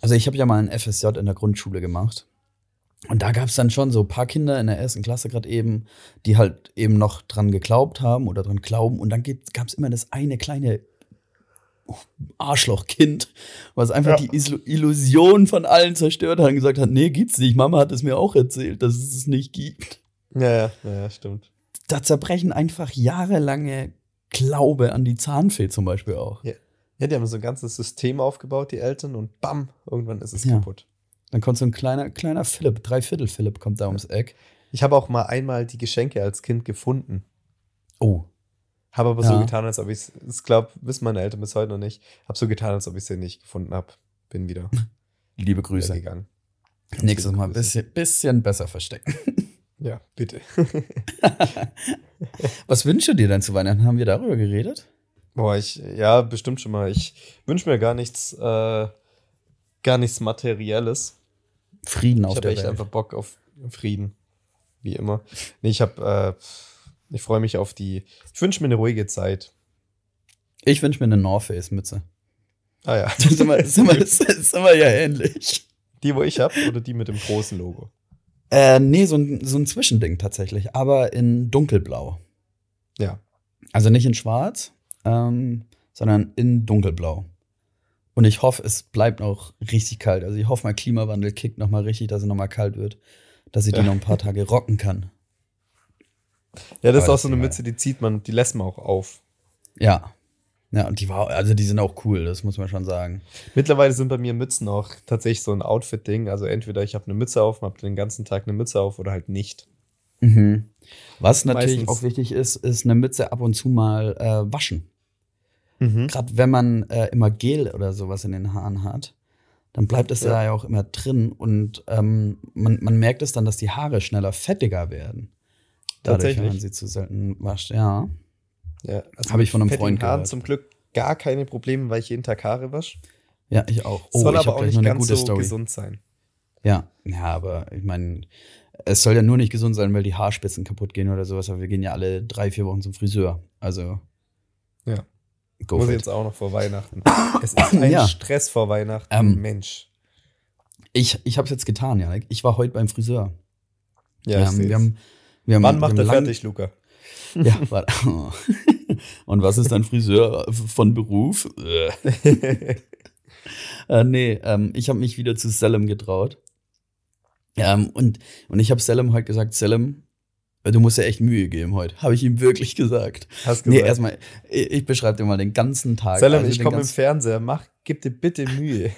also ich habe ja mal ein FSJ in der Grundschule gemacht. Und da gab es dann schon so ein paar Kinder in der ersten Klasse gerade eben, die halt eben noch dran geglaubt haben oder dran glauben. Und dann gab es immer das eine kleine Arschlochkind, was einfach Ja. die Illusion von allen zerstört hat und gesagt hat, nee, gibt's nicht. Mama hat es mir auch erzählt, dass es es nicht gibt. Ja, ja, ja, ja, stimmt. Da zerbrechen einfach jahrelange Glaube an die Zahnfee zum Beispiel auch. Ja, die haben so ein ganzes System aufgebaut, die Eltern, und bam, irgendwann ist es Ja. kaputt. Dann kommt so ein kleiner, kleiner Philipp, Dreiviertel Philipp kommt da ums Eck. Ich habe auch mal einmal die Geschenke als Kind gefunden. Oh. Habe aber so Ja. getan, als ob ich es, ich glaube, wissen meine Eltern bis heute noch nicht, habe so getan, als ob ich sie nicht gefunden habe. Bin wieder, Liebe Grüße. gegangen. Nächstes Mal ein bisschen, bisschen besser verstecken. Ja, bitte. Was wünschst du dir denn zu Weihnachten? Haben wir darüber geredet? Boah, ich, ja, bestimmt schon mal. Ich wünsche mir gar nichts, äh, gar nichts Materielles. Frieden Ich auf habe der echt Welt. einfach Bock auf Frieden. Wie immer. Nee, ich habe, äh, ich freue mich auf die, ich wünsche mir eine ruhige Zeit. Ich wünsche mir eine North Face Mütze. Ah ja. sind, wir, sind, wir, sind wir ja ähnlich. Die, wo ich habe, oder die mit dem großen Logo? Äh, nee, so ein, so ein Zwischending tatsächlich, aber in dunkelblau. Ja. Also nicht in schwarz, ähm, sondern in dunkelblau. Und ich hoffe, es bleibt noch richtig kalt. Also ich hoffe, mein Klimawandel kickt noch mal richtig, dass es noch mal kalt wird, dass ich Ja. die noch ein paar Tage rocken kann. Ja, das ist Aber auch das so eine ist Mütze, die zieht man, die lässt man auch auf. Ja. Ja, und die war, also die sind auch cool, das muss man schon sagen. Mittlerweile sind bei mir Mützen auch tatsächlich so ein Outfit-Ding. Also entweder ich habe eine Mütze auf, habe den ganzen Tag eine Mütze auf oder halt nicht. Mhm. Was natürlich Meistens- auch wichtig ist, ist eine Mütze ab und zu mal äh, waschen. mhm. gerade wenn man äh, immer Gel oder sowas in den Haaren hat, dann bleibt es ja, ja auch immer drin und ähm, man, man merkt es dann, dass die Haare schneller fettiger werden. Dadurch, man sie zu selten wascht, ja. Ja, also habe ich von einem Freund gehört. Haaren zum Glück gar keine Probleme, weil ich jeden Tag Haare wasche. Ja, ich auch. Oh, soll aber auch nicht ganz so Story. gesund sein. Ja, ja, aber ich meine, es soll ja nur nicht gesund sein, weil die Haarspitzen kaputt gehen oder sowas, aber wir gehen ja alle drei, vier Wochen zum Friseur. Also. Ja. Go Muss jetzt auch noch vor Weihnachten. es ist ein ja. Stress vor Weihnachten. Ähm, Mensch. Ich, ich habe es jetzt getan, ja. Ich war heute beim Friseur. Ja, ähm, wir haben, haben, Wann macht er fertig, Luca? Ja, warte. Und was ist dein Friseur von Beruf? äh, nee, ähm, ich habe mich wieder zu Selim getraut. Ähm, und, und ich habe Selim heute gesagt, Selim, Du musst ja echt Mühe geben heute, habe ich ihm wirklich gesagt. Hast gesagt. Nee, erstmal, ich, ich beschreibe dir mal den ganzen Tag. Selim, also ich komme im Fernseher, mach, gib dir bitte Mühe.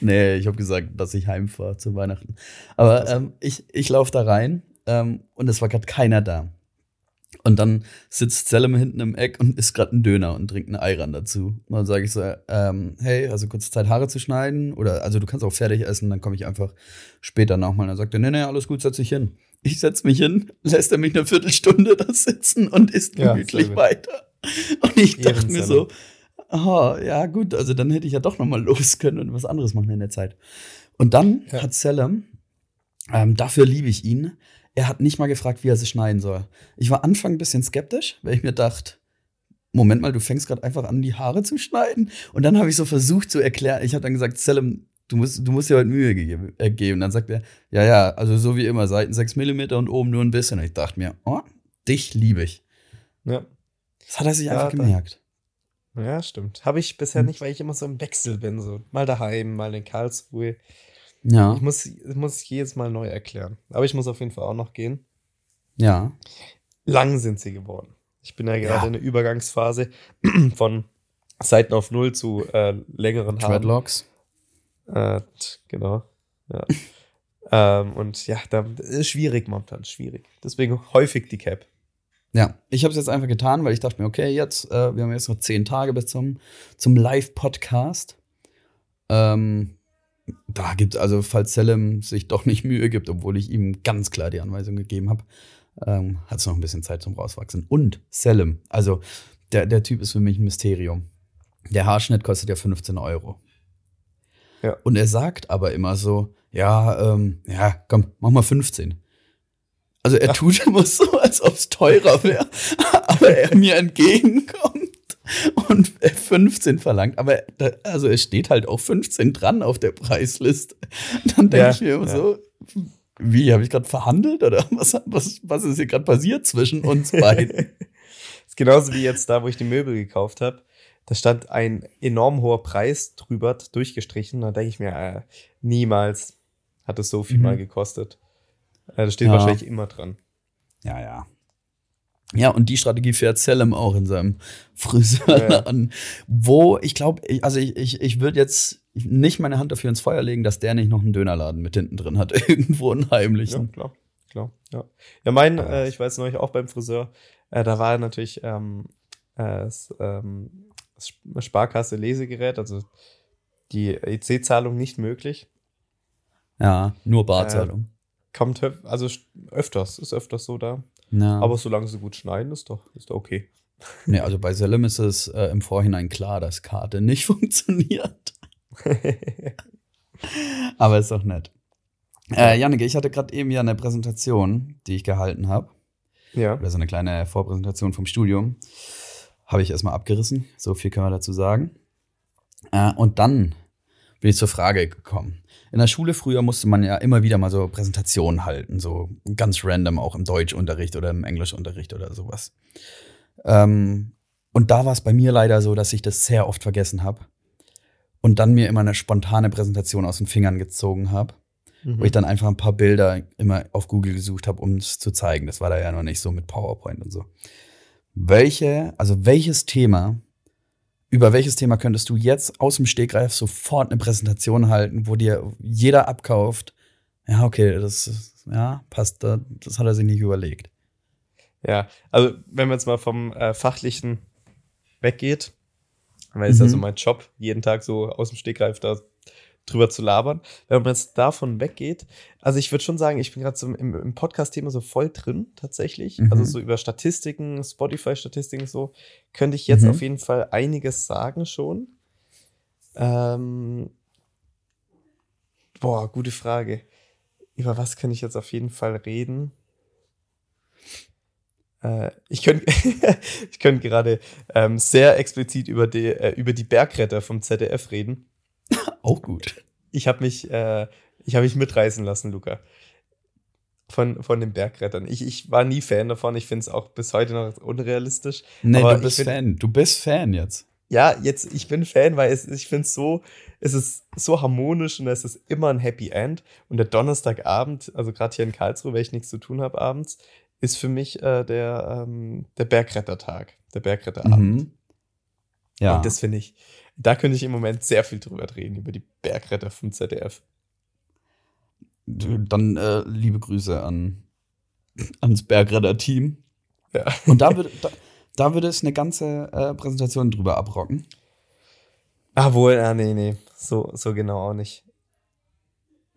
nee, ich habe gesagt, dass ich heimfahre zu Weihnachten. Aber ähm, ich, ich laufe da rein ähm, und es war gerade keiner da. Und dann sitzt Selim hinten im Eck und isst gerade einen Döner und trinkt einen Eiran dazu. Und dann sage ich so, ähm, hey, also kurze Zeit Haare zu schneiden? Oder also du kannst auch fertig essen, dann komme ich einfach später nochmal. Und dann sagt er, nee, nee, alles gut, setz dich hin. Ich setz mich hin, lässt er mich eine Viertelstunde da sitzen und isst gemütlich ja, weiter. Und ich dachte mir so, oh, ja gut, also dann hätte ich ja doch nochmal los können und was anderes machen in der Zeit. Und dann ja. hat Selim, ähm, dafür liebe ich ihn, er hat nicht mal gefragt, wie er sie schneiden soll. Ich war Anfang ein bisschen skeptisch, weil ich mir dachte, Moment mal, du fängst gerade einfach an, die Haare zu schneiden. Und dann habe ich so versucht zu erklären. Ich habe dann gesagt, Selim, du musst, du musst dir heute Mühe geben. Äh, geben. Dann sagt er, ja, ja, also so wie immer, Seiten 6 mm und oben nur ein bisschen. Und ich dachte mir, oh, dich liebe ich. Ja. Das hat er sich ja, einfach gemerkt. Ja, stimmt. Habe ich bisher hm. nicht, weil ich immer so im Wechsel bin. So mal daheim, mal in Karlsruhe. Ja. Ich muss, ich muss jedes Mal neu erklären. Aber ich muss auf jeden Fall auch noch gehen. Ja. Lang sind sie geworden. Ich bin ja gerade ja. in der Übergangsphase von Seiten auf Null zu äh, längeren Haaren. Dreadlocks. Äh, genau. Ja. ähm, und ja, da ist schwierig momentan, schwierig. Deswegen häufig die Cap. Ja, ich habe es jetzt einfach getan, weil ich dachte mir, okay, jetzt, äh, wir haben jetzt noch zehn Tage bis zum, zum Live-Podcast. Ähm, da gibt also, falls Selim sich doch nicht Mühe gibt, obwohl ich ihm ganz klar die Anweisung gegeben habe, ähm, hat es noch ein bisschen Zeit zum Rauswachsen. Und Selim, also der, der Typ ist für mich ein Mysterium. Der Haarschnitt kostet ja 15 Euro. Ja. Und er sagt aber immer so, ja, ähm, ja, komm, mach mal 15. Also er tut immer so, als ob es teurer wäre, aber er mir entgegenkommt und 15 verlangt, aber da, also es steht halt auch 15 dran auf der Preisliste. Dann denke ja, ich mir immer ja. so, wie, habe ich gerade verhandelt oder was, was, was ist hier gerade passiert zwischen uns beiden? ist genauso wie jetzt da, wo ich die Möbel gekauft habe. Da stand ein enorm hoher Preis drüber durchgestrichen. Da denke ich mir, äh, niemals hat es so viel mhm. mal gekostet. Äh, das steht ja. wahrscheinlich immer dran. Ja, ja. Ja, und die Strategie fährt Selim auch in seinem Friseur ja. an. Wo ich glaube, also ich, ich, ich würde jetzt nicht meine Hand dafür ins Feuer legen, dass der nicht noch einen Dönerladen mit hinten drin hat, irgendwo einen heimlichen. Ja, klar, klar. Ja, ja mein, äh, ich weiß neulich auch beim Friseur, äh, da war natürlich ähm, äh, das, ähm, das Sparkasse Lesegerät, also die EC-Zahlung nicht möglich. Ja, nur Barzahlung. Äh, kommt also öfters, ist öfters so da. Ja. Aber solange sie gut schneiden, ist doch, ist doch okay. Nee, also bei Selim ist es äh, im Vorhinein klar, dass Karte nicht funktioniert. Aber ist doch nett. Äh, Janneke, ich hatte gerade eben ja eine Präsentation, die ich gehalten habe. Ja. Oder so eine kleine Vorpräsentation vom Studium. Habe ich erstmal abgerissen. So viel können wir dazu sagen. Äh, und dann bin ich zur Frage gekommen. In der Schule früher musste man ja immer wieder mal so Präsentationen halten, so ganz random auch im Deutschunterricht oder im Englischunterricht oder sowas. Ähm, und da war es bei mir leider so, dass ich das sehr oft vergessen habe und dann mir immer eine spontane Präsentation aus den Fingern gezogen habe, mhm. wo ich dann einfach ein paar Bilder immer auf Google gesucht habe, um es zu zeigen. Das war da ja noch nicht so mit PowerPoint und so. Welche, also welches Thema über welches Thema könntest du jetzt aus dem Stegreif sofort eine Präsentation halten, wo dir jeder abkauft? Ja, okay, das ja, passt, das hat er sich nicht überlegt. Ja, also wenn man jetzt mal vom äh, Fachlichen weggeht, Weil es mhm. ja so mein Job, jeden Tag so aus dem Stegreif da drüber zu labern. Wenn man jetzt davon weggeht, also ich würde schon sagen, ich bin gerade so im, im Podcast-Thema so voll drin, tatsächlich. Mhm. Also so über Statistiken, Spotify-Statistiken so, könnte ich jetzt mhm. auf jeden Fall einiges sagen schon. Ähm, boah, gute Frage. Über was kann ich jetzt auf jeden Fall reden? Äh, ich könnte ich könnt gerade ähm, sehr explizit über die, äh, über die Bergretter vom ZDF reden. Auch gut. Ich habe mich, äh, hab mich mitreißen lassen, Luca. Von, von den Bergrettern. Ich, ich war nie Fan davon. Ich finde es auch bis heute noch unrealistisch. Nee, du bist find, Fan. Du bist Fan jetzt. Ja, jetzt, ich bin Fan, weil es, ich finde es so, es ist so harmonisch und es ist immer ein Happy End. Und der Donnerstagabend, also gerade hier in Karlsruhe, weil ich nichts zu tun habe abends, ist für mich äh, der, ähm, der Bergrettertag, der Bergretterabend. Mhm. Ja. Und das finde ich, da könnte ich im Moment sehr viel drüber reden, über die Bergretter vom ZDF. Dann äh, liebe Grüße an, ans Bergretter-Team. Ja. Und da würde, da, da würde es eine ganze äh, Präsentation drüber abrocken. Ah, wohl, ah, nee, nee, so, so genau auch nicht.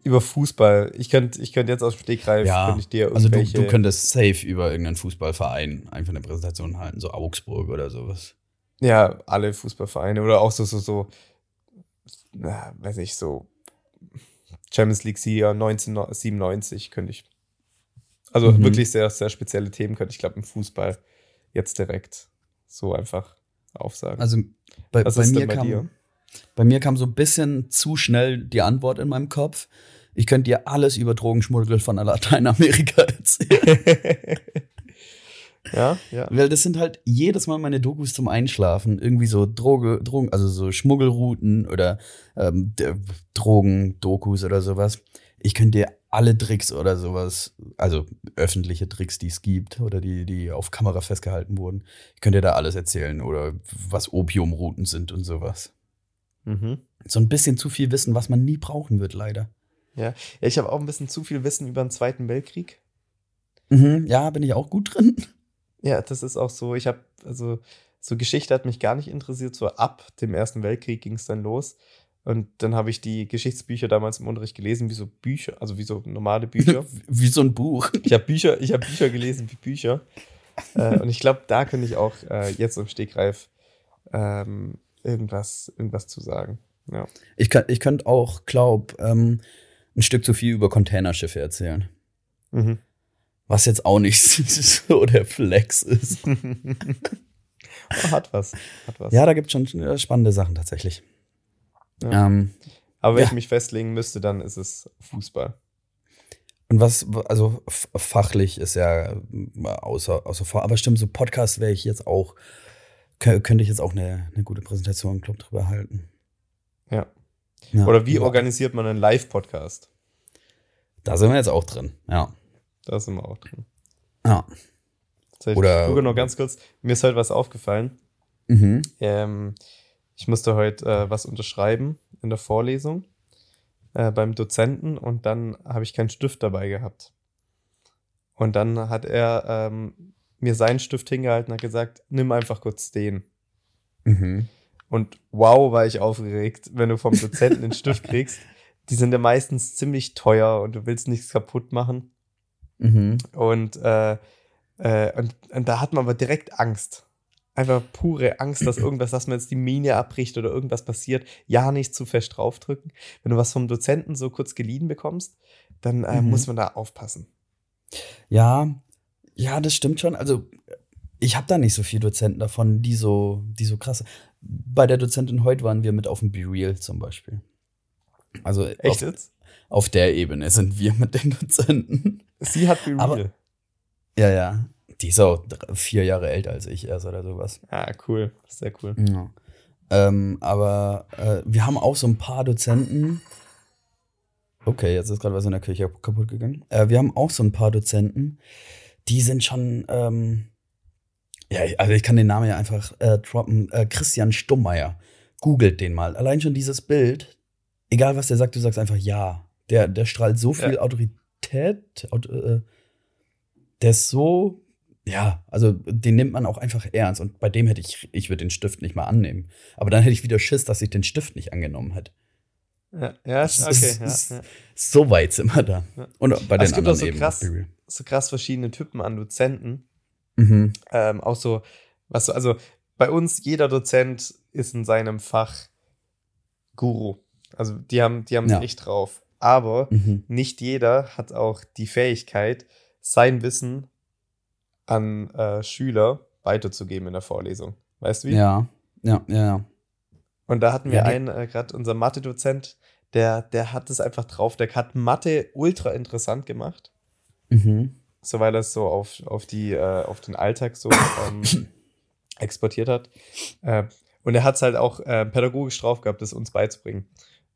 Über Fußball. Ich könnte ich könnt jetzt aus dem Stegreif, ja, könnte ich dir Also du, du könntest safe über irgendeinen Fußballverein einfach eine Präsentation halten, so Augsburg oder sowas. Ja, alle Fußballvereine oder auch so, so, so, na, weiß ich, so Champions League-Sieger 1997 könnte ich. Also mhm. wirklich sehr, sehr spezielle Themen könnte ich, glaube, im Fußball jetzt direkt so einfach aufsagen. Also bei, bei mir bei kam, dir? bei mir kam so ein bisschen zu schnell die Antwort in meinem Kopf. Ich könnte dir alles über Drogenschmuggel von Lateinamerika erzählen. Ja, ja. Weil das sind halt jedes Mal meine Dokus zum Einschlafen. Irgendwie so Droge, Drogen, also so Schmuggelrouten oder ähm, Drogen-Dokus oder sowas. Ich könnte dir alle Tricks oder sowas, also öffentliche Tricks, die es gibt oder die, die auf Kamera festgehalten wurden, ich könnte dir da alles erzählen oder was Opiumrouten sind und sowas. Mhm. So ein bisschen zu viel Wissen, was man nie brauchen wird, leider. Ja, ich habe auch ein bisschen zu viel Wissen über den Zweiten Weltkrieg. Mhm, ja, bin ich auch gut drin. Ja, das ist auch so. Ich habe, also, so Geschichte hat mich gar nicht interessiert. So ab dem Ersten Weltkrieg ging es dann los. Und dann habe ich die Geschichtsbücher damals im Unterricht gelesen, wie so Bücher, also wie so normale Bücher. wie so ein Buch. Ich habe Bücher, ich habe Bücher gelesen wie Bücher. äh, und ich glaube, da könnte ich auch äh, jetzt im Stegreif ähm, irgendwas, irgendwas zu sagen. Ja. Ich, kann, ich könnte auch, glaube ähm, ein Stück zu viel über Containerschiffe erzählen. Mhm. Was jetzt auch nicht so der Flex ist. hat was. Hat was. Ja, da gibt es schon spannende Sachen tatsächlich. Ja. Ähm, Aber wenn ja. ich mich festlegen müsste, dann ist es Fußball. Und was, also fachlich ist ja außer, außer vor, aber stimmt, so Podcast wäre ich jetzt auch, könnte ich jetzt auch eine, eine gute Präsentation, glaube drüber halten. Ja. ja. Oder wie organisiert man einen Live-Podcast? Da sind wir jetzt auch drin, ja. Da sind wir auch drin. Ja. Oder. Ich gucke noch ganz kurz. Mir ist heute was aufgefallen. Mhm. Ähm, ich musste heute äh, was unterschreiben in der Vorlesung äh, beim Dozenten und dann habe ich keinen Stift dabei gehabt. Und dann hat er ähm, mir seinen Stift hingehalten und hat gesagt, nimm einfach kurz den. Mhm. Und wow, war ich aufgeregt, wenn du vom Dozenten den Stift kriegst. Die sind ja meistens ziemlich teuer und du willst nichts kaputt machen. Mhm. Und, äh, äh, und, und da hat man aber direkt Angst. Einfach pure Angst, dass irgendwas, dass man jetzt die Mine abbricht oder irgendwas passiert, ja nicht zu fest draufdrücken. Wenn du was vom Dozenten so kurz geliehen bekommst, dann äh, mhm. muss man da aufpassen. Ja, ja, das stimmt schon. Also ich habe da nicht so viele Dozenten davon, die so, die so krass. Bei der Dozentin heute waren wir mit auf dem Be Real zum Beispiel. Also Echt auf, jetzt? Auf der Ebene sind wir mit den Dozenten. Sie hat Be Real. Ja, ja. Die ist auch vier Jahre älter als ich erst oder sowas. Ah, cool. Sehr cool. Ja. Ähm, aber äh, wir haben auch so ein paar Dozenten. Okay, jetzt ist gerade was in der Kirche kaputt gegangen. Äh, wir haben auch so ein paar Dozenten, die sind schon. Ähm, ja, also ich kann den Namen ja einfach äh, droppen. Äh, Christian Stummeier. Googelt den mal. Allein schon dieses Bild. Egal, was der sagt, du sagst einfach ja. Der, der strahlt so viel ja. Autorität. Auto, äh, der ist so, Ja, also den nimmt man auch einfach ernst. Und bei dem hätte ich, ich würde den Stift nicht mal annehmen. Aber dann hätte ich wieder Schiss, dass ich den Stift nicht angenommen hätte. Ja, ja okay. Ist, ja, ja. So weit sind wir da. Und bei Aber den es gibt auch anderen so eben. krass, so krass verschiedene Typen an Dozenten. Mhm. Ähm, auch so, was so, also bei uns, jeder Dozent ist in seinem Fach Guru. Also die haben, die haben Ja. es echt drauf. Aber Mhm. nicht jeder hat auch die Fähigkeit, sein Wissen an äh, Schüler weiterzugeben in der Vorlesung. Weißt du wie? Ja, ja, ja, ja. Und da hatten wir Ja, einen, äh, gerade unser Mathe-Dozent, der, der hat es einfach drauf. Der hat Mathe ultra interessant gemacht. Mhm. so weil er es so auf, auf, die, äh, auf den Alltag so ähm, exportiert hat. Äh, und er hat es halt auch äh, pädagogisch drauf gehabt, das uns beizubringen.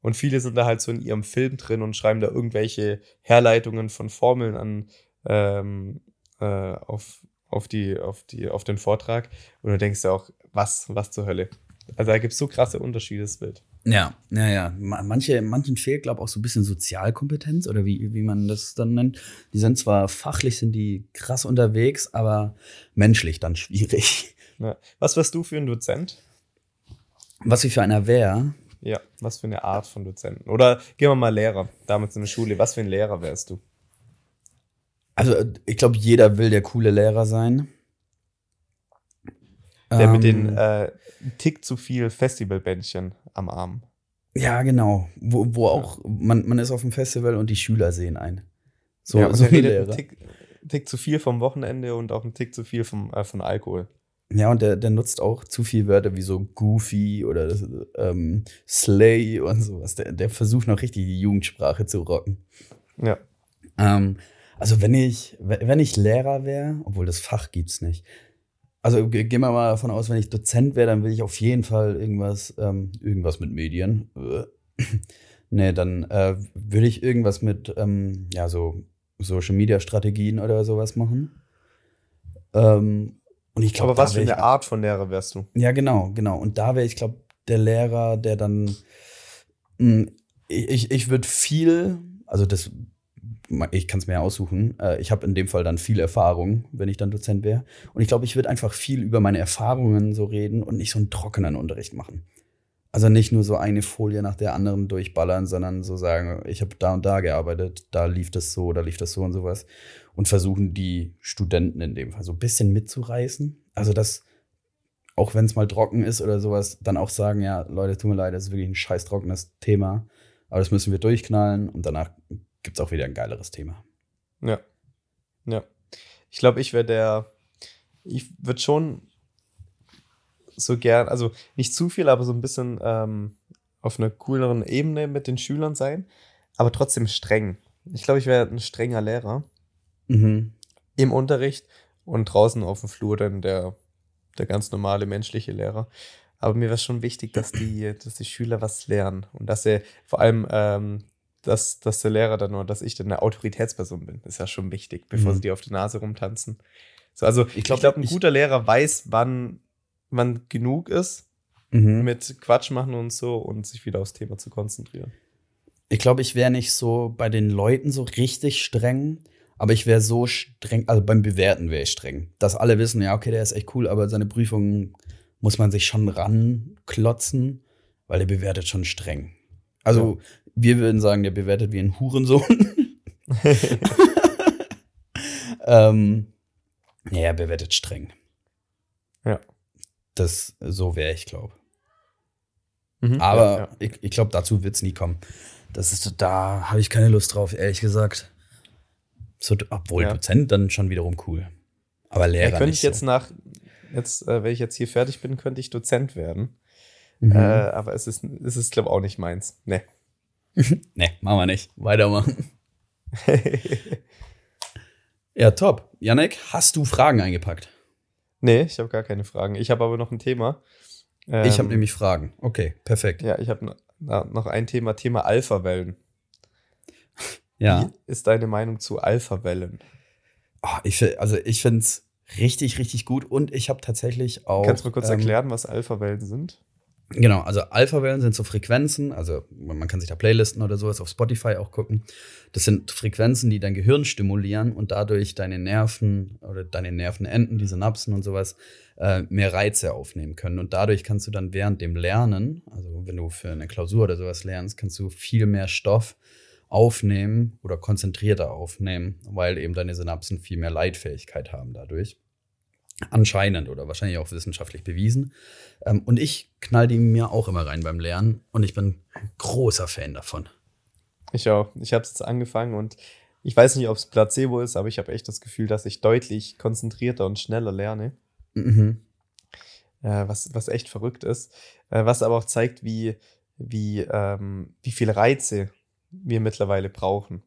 Und viele sind da halt so in ihrem Film drin und schreiben da irgendwelche Herleitungen von Formeln an ähm, äh, auf, auf, die, auf, die, auf den Vortrag. Und du denkst ja auch, was, was zur Hölle. Also da gibt es so krasse Unterschiede, das Bild. Ja, ja, ja. Ma- Manche, manchen fehlt, glaube ich, auch so ein bisschen Sozialkompetenz oder wie, wie man das dann nennt. Die sind zwar fachlich, sind die krass unterwegs, aber menschlich dann schwierig. Ja. Was wärst du für ein Dozent? Was ich für einer wäre, Ja, was für eine Art von Dozenten? Oder gehen wir mal Lehrer, damals in der Schule. Was für ein Lehrer wärst du? also ich glaube, jeder will der coole Lehrer sein. Der mit Ähm, den äh, Tick zu viel Festivalbändchen am Arm. Ja, genau. Wo, wo auch, man, man ist auf dem Festival und die Schüler sehen einen. So, ja, so der ein redet Lehrer. Tick, Tick zu viel vom Wochenende und auch einen Tick zu viel vom, äh, von Alkohol. Ja, und der, der nutzt auch zu viel Wörter wie so Goofy oder ähm, Slay und sowas. Der, der versucht noch richtig die Jugendsprache zu rocken. Ja. Ähm, also wenn ich, wenn ich Lehrer wäre, obwohl das Fach gibt's nicht. Also ge- gehen wir mal davon aus, wenn ich Dozent wäre, dann will ich auf jeden Fall irgendwas, ähm, irgendwas mit Medien. Äh. nee, dann äh, würde ich irgendwas mit, ähm, ja, so Social Media Strategien oder sowas machen. Ähm, und ich glaube, Aber was für eine Art von Lehrer wärst du? ja, genau, genau. Und da wäre ich, glaube der Lehrer, der dann. Mh, ich ich, ich würde viel, also das, ich kann es mir ja aussuchen. Äh, ich habe in dem Fall dann viel Erfahrung, wenn ich dann Dozent wäre. Und ich glaube, ich würde einfach viel über meine Erfahrungen so reden und nicht so einen trockenen Unterricht machen. Also nicht nur so eine Folie nach der anderen durchballern, sondern so sagen, ich habe da und da gearbeitet, da lief das so, da lief das so und sowas. Und versuchen die Studenten in dem Fall so ein bisschen mitzureißen. Also das, auch wenn es mal trocken ist oder sowas, dann auch sagen, ja, Leute, tut mir leid, das ist wirklich ein scheiß trockenes Thema. Aber das müssen wir durchknallen und danach gibt es auch wieder ein geileres Thema. Ja. Ja. Ich glaube, ich wäre der. Ich würde schon so gern, also nicht zu viel, aber so ein bisschen ähm, auf einer cooleren Ebene mit den Schülern sein, aber trotzdem streng. Ich glaube, ich wäre ein strenger Lehrer Mhm. im Unterricht und draußen auf dem Flur dann der, der ganz normale menschliche Lehrer. Aber mir wäre schon wichtig, dass die, dass die Schüler was lernen und dass er vor allem, ähm, dass, dass der Lehrer dann oder dass ich dann eine Autoritätsperson bin. Das ist ja schon wichtig, bevor Mhm. sie dir auf die Nase rumtanzen. So, also ich glaube, glaub, glaub, ein ich- guter Lehrer weiß, wann, wann genug ist Mhm. mit Quatsch machen und so und sich wieder aufs Thema zu konzentrieren. Ich glaube, ich wäre nicht so bei den Leuten so richtig streng, aber ich wäre so streng, also beim Bewerten wäre ich streng. Dass alle wissen, ja, okay, der ist echt cool, aber seine Prüfungen muss man sich schon ranklotzen, weil der bewertet schon streng. Also, wir würden sagen, der bewertet wie ein Hurensohn. ähm, ja, er bewertet streng. Ja. Das, so wäre ich, glaube Mhm, aber ja, ja. ich, ich glaube, dazu wird es nie kommen. Das ist, da habe ich keine Lust drauf, ehrlich gesagt. So, obwohl Ja. Dozent dann schon wiederum cool. Aber Lehrer Ja, könnte nicht ich jetzt so. nach, jetzt, äh, wenn ich jetzt hier fertig bin, könnte ich Dozent werden. Mhm. Äh, aber es ist, es ist glaube ich, auch nicht meins. Nee. nee, machen wir nicht. Weitermachen. Ja, top. Janek, hast du Fragen eingepackt? nee, ich habe gar keine Fragen. Ich habe aber noch ein Thema. Ähm, ich habe nämlich Fragen. Okay, perfekt. Ja, ich habe noch ein Thema, Thema Alphawellen. Ja. Wie ist deine Meinung zu Alphawellen? Oh, ich, also ich finde es richtig, richtig gut. Und ich habe tatsächlich auch. Kannst du mir kurz ähm, erklären, was Alphawellen sind? Genau, also Alpha-Wellen sind so Frequenzen, also man kann sich da Playlisten oder sowas auf Spotify auch gucken. Das sind Frequenzen, die dein Gehirn stimulieren und dadurch deine Nerven oder deine Nervenenden, die Synapsen und sowas, äh, mehr Reize aufnehmen können. Und dadurch kannst du dann während dem Lernen, also wenn du für eine Klausur oder sowas lernst, kannst du viel mehr Stoff aufnehmen oder konzentrierter aufnehmen, weil eben deine Synapsen viel mehr Leitfähigkeit haben dadurch. Anscheinend oder wahrscheinlich auch wissenschaftlich bewiesen. Ähm, und ich knall die mir auch immer rein beim Lernen und ich bin großer Fan davon. Ich auch. Ich habe es jetzt angefangen und ich weiß nicht, ob es Placebo ist, aber ich habe echt das Gefühl, dass ich deutlich konzentrierter und schneller lerne. Mhm. Äh, was, was echt verrückt ist. Äh, was aber auch zeigt, wie, wie, ähm, wie viele Reize wir mittlerweile brauchen,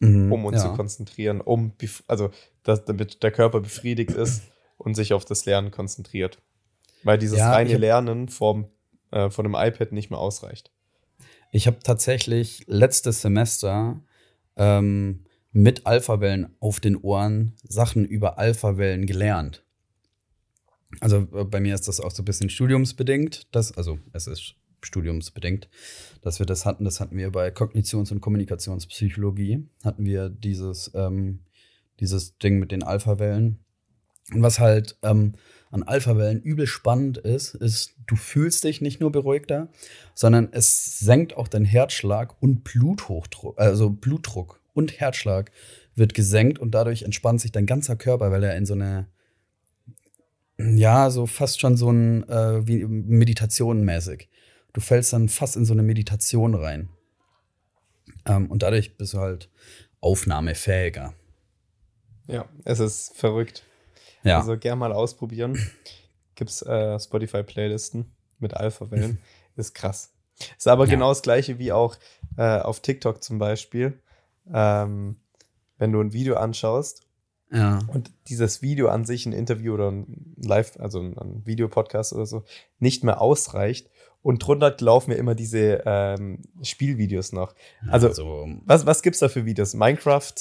mhm, um uns ja. zu konzentrieren, um, also dass, damit der Körper befriedigt ist und sich auf das Lernen konzentriert. Weil dieses ja, reine Lernen vom, äh, von dem iPad nicht mehr ausreicht. Ich habe tatsächlich letztes Semester ähm, mit Alphawellen auf den Ohren Sachen über Alphawellen gelernt. Also äh, bei mir ist das auch so ein bisschen studiumsbedingt. Das, also es ist studiumsbedingt, dass wir das hatten. Das hatten wir bei Kognitions- und Kommunikationspsychologie. Hatten wir dieses, ähm, dieses Ding mit den Alphawellen. Und was halt ähm, an Alphawellen übel spannend ist, ist, du fühlst dich nicht nur beruhigter, sondern es senkt auch dein Herzschlag und Bluthochdruck, also Blutdruck und Herzschlag wird gesenkt und dadurch entspannt sich dein ganzer Körper, weil er in so eine, ja, so fast schon so ein, äh, wie Meditation mäßig. Du fällst dann fast in so eine Meditation rein. Ähm, und dadurch bist du halt aufnahmefähiger. Ja, es ist verrückt. Ja. Also gern mal ausprobieren. Gibt's äh, Spotify-Playlisten mit Alpha-Wellen. ist krass. Ist aber ja. genau das gleiche wie auch äh, auf TikTok zum Beispiel. Ähm, wenn du ein Video anschaust ja. und dieses Video an sich, ein Interview oder ein Live, also ein Videopodcast oder so, nicht mehr ausreicht. Und drunter laufen mir immer diese ähm, Spielvideos noch. Also, also, was, was gibt's da für Videos? Minecraft,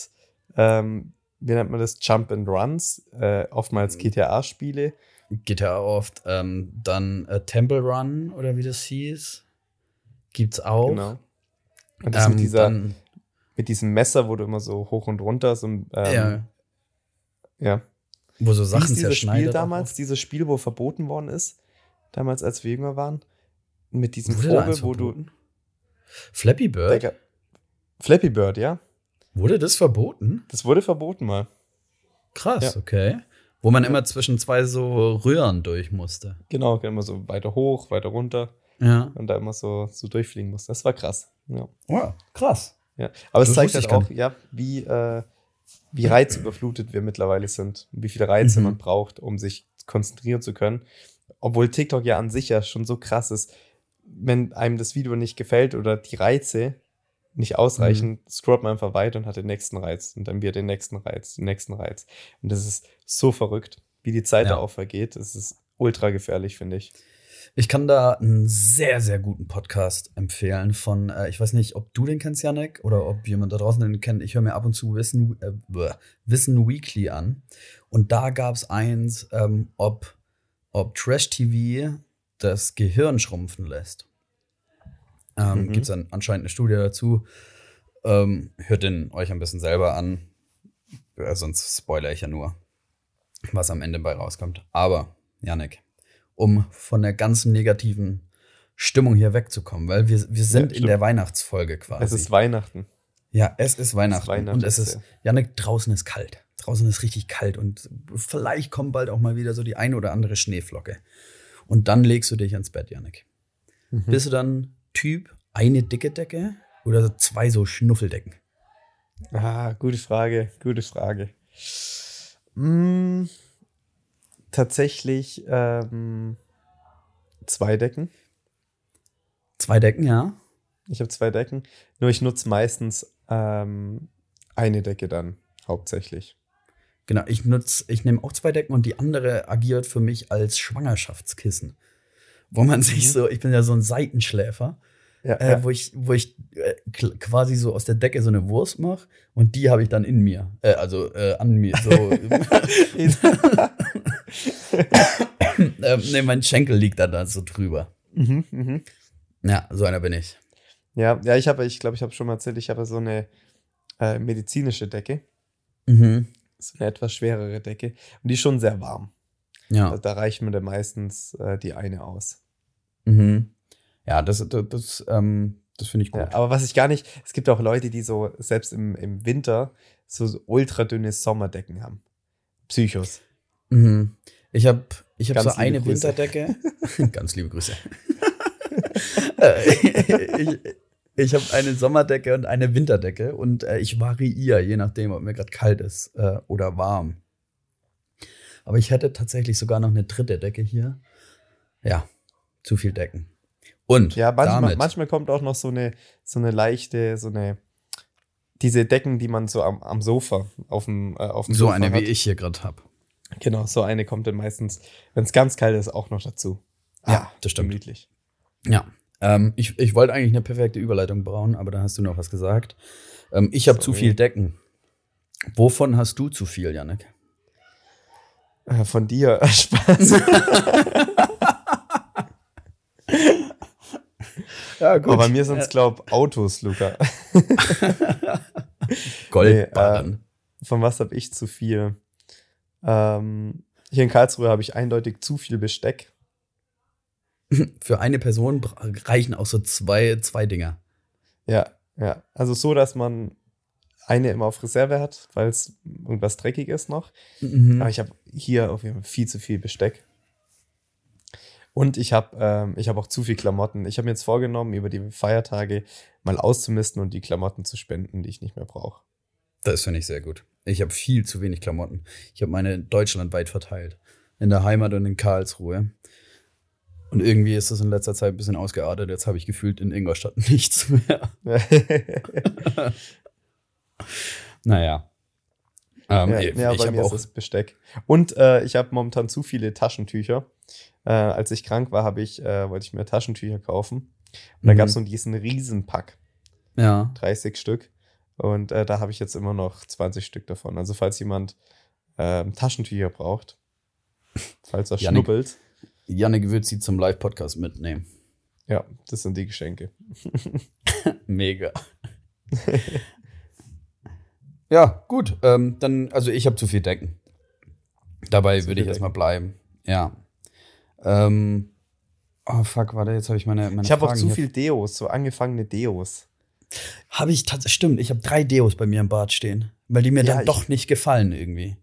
ähm, wie nennt man das, Jump and Runs, äh, oftmals mhm. GTA-Spiele. GTA oft, ähm, dann äh, Temple Run oder wie das hieß, gibt's auch. Genau. Und das ähm, mit dieser, dann, mit diesem Messer, wo du immer so hoch und runter so ähm, ja. ja. Wo so Sachen dieses Spiel damals, dieses Spiel, wo verboten worden ist, damals als wir jünger waren, mit diesem Vogel, wo du Flappy Bird? Flappy Bird, ja. Wurde das verboten? Das wurde verboten mal. Krass, ja. okay. Wo man ja. immer zwischen zwei so Röhren durch musste. Genau, immer so weiter hoch, weiter runter. Ja. Und da immer so, so durchfliegen musste. Das war krass. Ja. Wow, krass. Ja. Aber das es zeigt halt auch, ja, wie, äh, wie reizüberflutet wir mittlerweile sind. Und wie viele Reize mhm. man braucht, um sich konzentrieren zu können. Obwohl TikTok ja an sich ja schon so krass ist. Wenn einem das Video nicht gefällt oder die Reize, nicht ausreichen, mhm. scrollt man einfach weiter und hat den nächsten Reiz und dann wieder den nächsten Reiz, den nächsten Reiz. Und das ist so verrückt, wie die Zeit ja. da auch vergeht. Das ist ultra gefährlich, finde ich. Ich kann da einen sehr, sehr guten Podcast empfehlen von, äh, ich weiß nicht, ob du den kennst, Janek, oder ob jemand da draußen den kennt. Ich höre mir ab und zu Wissen, äh, Wissen Weekly an. Und da gab es eins, ähm, ob, ob Trash TV das Gehirn schrumpfen lässt. Ähm, mhm. Gibt es anscheinend eine Studie dazu. Ähm, hört den euch ein bisschen selber an. Ja, sonst spoilere ich ja nur, was am Ende bei rauskommt. Aber, Janik, um von der ganzen negativen Stimmung hier wegzukommen, weil wir, wir sind ja, in der Weihnachtsfolge quasi. Es ist Weihnachten. Ja, es ist Weihnachten. Es ist Weihnachten und es ist, Janik, draußen ist kalt. Draußen ist richtig kalt und vielleicht kommt bald auch mal wieder so die eine oder andere Schneeflocke. Und dann legst du dich ins Bett, Janik. Mhm. Bist du dann Typ eine dicke Decke oder zwei so Schnuffeldecken? Ah, gute Frage, gute Frage. Hm, tatsächlich ähm, zwei Decken. Zwei Decken, ja. Ich habe zwei Decken, nur ich nutze meistens ähm, eine Decke dann hauptsächlich. Genau, ich nutze, ich nehme auch zwei Decken und die andere agiert für mich als Schwangerschaftskissen. Wo man sich mhm. so, ich bin ja so ein Seitenschläfer ja, äh, ja. wo ich, wo ich äh, quasi so aus der Decke so eine Wurst mache und die habe ich dann in mir. Äh, also äh, an mir. So. ne, mein Schenkel liegt dann da so drüber. Mhm, mhm. Ja, so einer bin ich. Ja, ja, ich habe, ich glaube, ich habe schon mal erzählt, ich habe so eine äh, medizinische Decke. Mhm. So eine etwas schwerere Decke. Und die ist schon sehr warm. Ja. Also da reicht mir dann meistens äh, die eine aus. Mhm. Ja, das, das, das, ähm, das finde ich gut. Ja, aber was ich gar nicht, es gibt auch Leute, die so selbst im, im Winter so, ultra dünne Sommerdecken haben. Psychos. Mhm. Ich habe ich hab Ganz so eine Grüße. Winterdecke. Ganz liebe Grüße. Äh, ich ich habe eine Sommerdecke und eine Winterdecke und äh, ich variiere, je nachdem, ob mir gerade kalt ist äh, oder warm. Aber ich hätte tatsächlich sogar noch eine dritte Decke hier. Ja, zu viel Decken. Und Ja, manchmal, damit, manchmal kommt auch noch so eine, so eine leichte, so eine, diese Decken, die man so am, am Sofa auf dem, äh, auf dem so Sofa eine, hat. wie ich hier gerade habe. Genau, so eine kommt dann meistens, wenn es ganz kalt ist, auch noch dazu. Ja, das stimmt. Gemütlich. Ja. Ähm, ich ich wollte eigentlich eine perfekte Überleitung bauen, aber da hast du noch was gesagt. Ähm, ich habe zu viel Decken. Wovon hast du zu viel, Janik? Äh, von dir, Spaß. Ja, Aber bei mir sind es, glaube ich, Autos, Luca. Goldbarren. Von was habe ich zu viel? Ähm, hier in Karlsruhe habe ich eindeutig zu viel Besteck. Für eine Person reichen auch so zwei, zwei Dinger. Ja, ja. Also so, dass man eine immer auf Reserve hat, weil es irgendwas dreckig ist noch. Mhm. Aber ich habe hier auf jeden Fall viel zu viel Besteck. Und ich habe ähm, ich hab auch zu viel Klamotten. Ich habe mir jetzt vorgenommen, über die Feiertage mal auszumisten und die Klamotten zu spenden, die ich nicht mehr brauche. Das finde ich sehr gut. Ich habe viel zu wenig Klamotten. Ich habe meine deutschlandweit verteilt. In der Heimat und in Karlsruhe. Und irgendwie ist das in letzter Zeit ein bisschen ausgeartet. Jetzt habe ich gefühlt in Ingolstadt nichts mehr. Naja. Ähm, ja, ich ja, bei hab mir auch. ist es Besteck. Und äh, ich habe momentan zu viele Taschentücher. Äh, als ich krank war, habe ich, äh, wollte ich mir Taschentücher kaufen. Und da Mhm. gab es so diesen Riesenpack, Ja. 30 Stück. Und äh, da habe ich jetzt immer noch 20 Stück davon. Also falls jemand ähm, Taschentücher braucht, falls er schnuppelt, Janik wird sie zum Live-Podcast mitnehmen. ja, das sind die Geschenke. Mega. ja, gut. Ähm, dann, also ich habe zu viel Decken. Dabei würde ich erstmal bleiben. Ja. Ähm, oh, fuck, warte, jetzt habe ich meine, meine Ich habe auch zu viel Deos, so angefangene Deos. Habe ich tatsächlich, stimmt, ich habe drei Deos bei mir im Bad stehen. Weil die mir Ja, dann doch nicht gefallen irgendwie.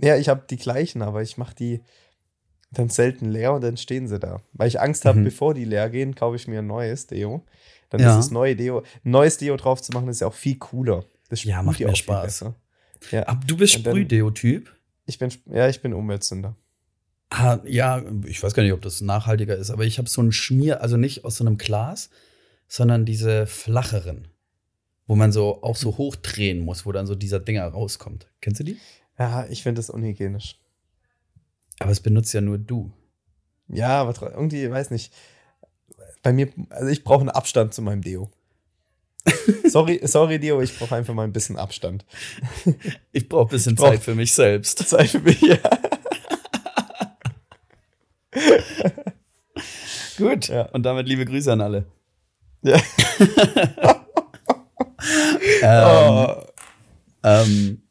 Ja, ich habe die gleichen, aber ich mache die dann selten leer und dann stehen sie da. Weil ich Angst habe, Mhm. bevor die leer gehen, kaufe ich mir ein neues Deo. Dann Ja. ist das neue Deo. Neues Deo drauf zu machen, ist ja auch viel cooler. Das Ja, macht ja mehr Spaß. Ja, Aber du bist Sprühdeo-Typ? ich bin, ja, ich bin Umweltsünder. Ah, ja, ich weiß gar nicht, ob das nachhaltiger ist, aber ich habe so ein Schmier, also nicht aus so einem Glas, sondern diese flacheren, wo man so auch so hochdrehen muss, wo dann so dieser Dinger rauskommt. Kennst du die? Ja, ich finde das unhygienisch. Aber es benutzt ja nur du. Ja, aber irgendwie, weiß nicht. Bei mir, also ich brauche einen Abstand zu meinem Deo. sorry, sorry, Deo, ich brauche einfach mal ein bisschen Abstand. Ich brauche ein bisschen brauch- Zeit für mich selbst. Zeit für mich, ja. Gut. Ja. Und damit liebe Grüße an alle. ja. Ähm, Oh. ähm,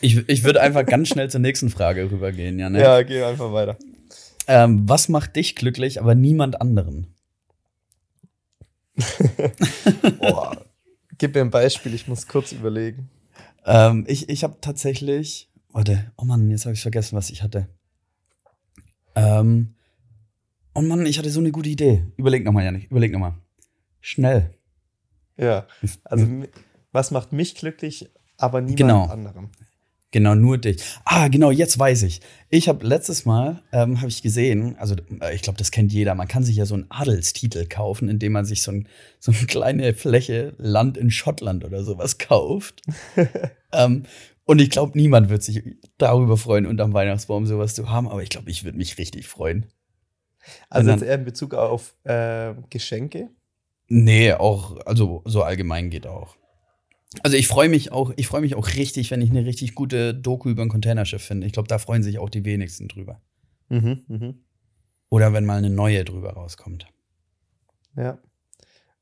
ich ich würde einfach ganz schnell zur nächsten Frage rübergehen, ja, ne? Ja, geh einfach weiter. Ähm, was macht dich glücklich, aber niemand anderen? Boah. Gib mir ein Beispiel, ich muss kurz überlegen. Ähm, ich ich habe tatsächlich. Warte, oh Mann, jetzt habe ich vergessen, was ich hatte. Ähm, oh Mann, ich hatte so eine gute Idee. Überleg nochmal, Janik, überleg nochmal. Schnell. Ja, also was macht mich glücklich, aber niemand Genau. anderen? Genau, nur dich. Ah, genau, jetzt weiß ich. Ich habe letztes Mal, ähm, habe ich gesehen, also äh, ich glaube, das kennt jeder, man kann sich ja so einen Adelstitel kaufen, indem man sich so, ein, so eine kleine Fläche Land in Schottland oder sowas kauft. ähm, und ich glaube, niemand wird sich darüber freuen, unterm Weihnachtsbaum sowas zu haben, aber ich glaube, ich würde mich richtig freuen. Also Und jetzt dann- eher in Bezug auf äh, Geschenke. Nee, auch, also so allgemein geht auch. Also ich freue mich auch, ich freue mich auch richtig, wenn ich eine richtig gute Doku über ein Containerschiff finde. Ich glaube, da freuen sich auch die wenigsten drüber. Mhm, mhm. Oder wenn mal eine neue drüber rauskommt. Ja.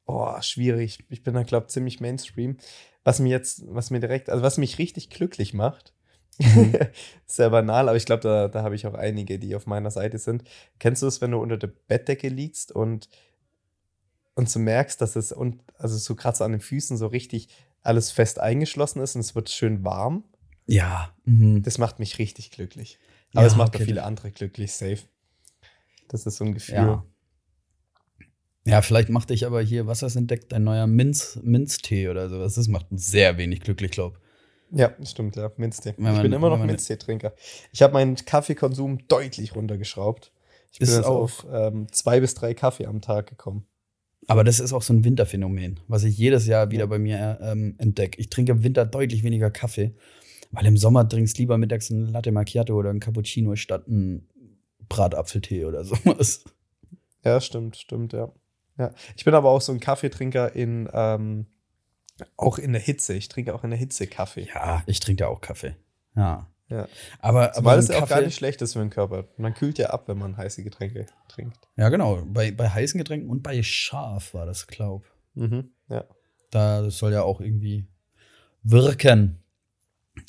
Oh, schwierig. Ich bin da, glaube ich, ziemlich Mainstream. Was mir jetzt, was mir direkt, also was mich richtig glücklich macht, mhm. sehr banal, aber ich glaube, da, da habe ich auch einige, die auf meiner Seite sind. Kennst du es, wenn du unter der Bettdecke liegst und, und du merkst, dass es, und, also so gerade so an den Füßen so richtig alles fest eingeschlossen ist und es wird schön warm? Ja. Mhm. Das macht mich richtig glücklich. Aber es macht okay. auch viele andere glücklich, safe. Das ist so ein Gefühl. Ja. Ja, vielleicht macht dich aber hier, was hast entdeckt, ein neuer Minz, Minztee oder sowas. Das macht sehr wenig glücklich, glaube Ja, stimmt, ja, Minztee. Man, ich bin immer noch Minztee-Trinker. Ich habe meinen Kaffeekonsum deutlich runtergeschraubt. Ich bin jetzt auf ähm, zwei bis drei Kaffee am Tag gekommen. Aber das ist auch so ein Winterphänomen, was ich jedes Jahr wieder bei mir ähm, entdecke. Ich trinke im Winter deutlich weniger Kaffee, weil im Sommer trinkst du lieber mittags ein Latte Macchiato oder ein Cappuccino statt ein Bratapfeltee oder sowas. Ja, stimmt, stimmt, ja. Ja, ich bin aber auch so ein Kaffeetrinker in, ähm, auch in der Hitze. Ich trinke auch in der Hitze Kaffee. Ja, ich trinke auch Kaffee. Ja. Ja. Aber, aber Weil es auch gar nicht schlecht ist für den Körper. Man kühlt ja ab, wenn man heiße Getränke trinkt. Ja, genau. Bei, bei heißen Getränken und bei scharf war das, glaub. Mhm, ja. Da das soll ja auch irgendwie wirken.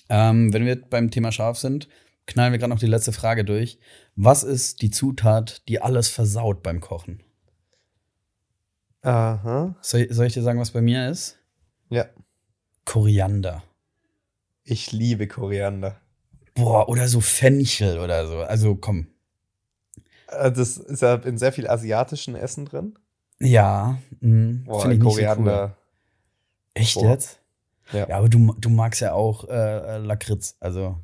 Ähm, wenn wir beim Thema scharf sind, knallen wir gerade noch die letzte Frage durch. Was ist die Zutat, die alles versaut beim Kochen? Aha. Soll, soll ich dir sagen, was bei mir ist? Ja. Koriander. Ich liebe Koriander. Boah, oder so Fenchel oder so. Also komm. Äh, das ist ja in sehr viel asiatischen Essen drin. Ja. Mh, Boah, ich Koriander. So cool. Echt Boah. jetzt? Ja. ja. aber du, du magst ja auch äh, Lakritz, also.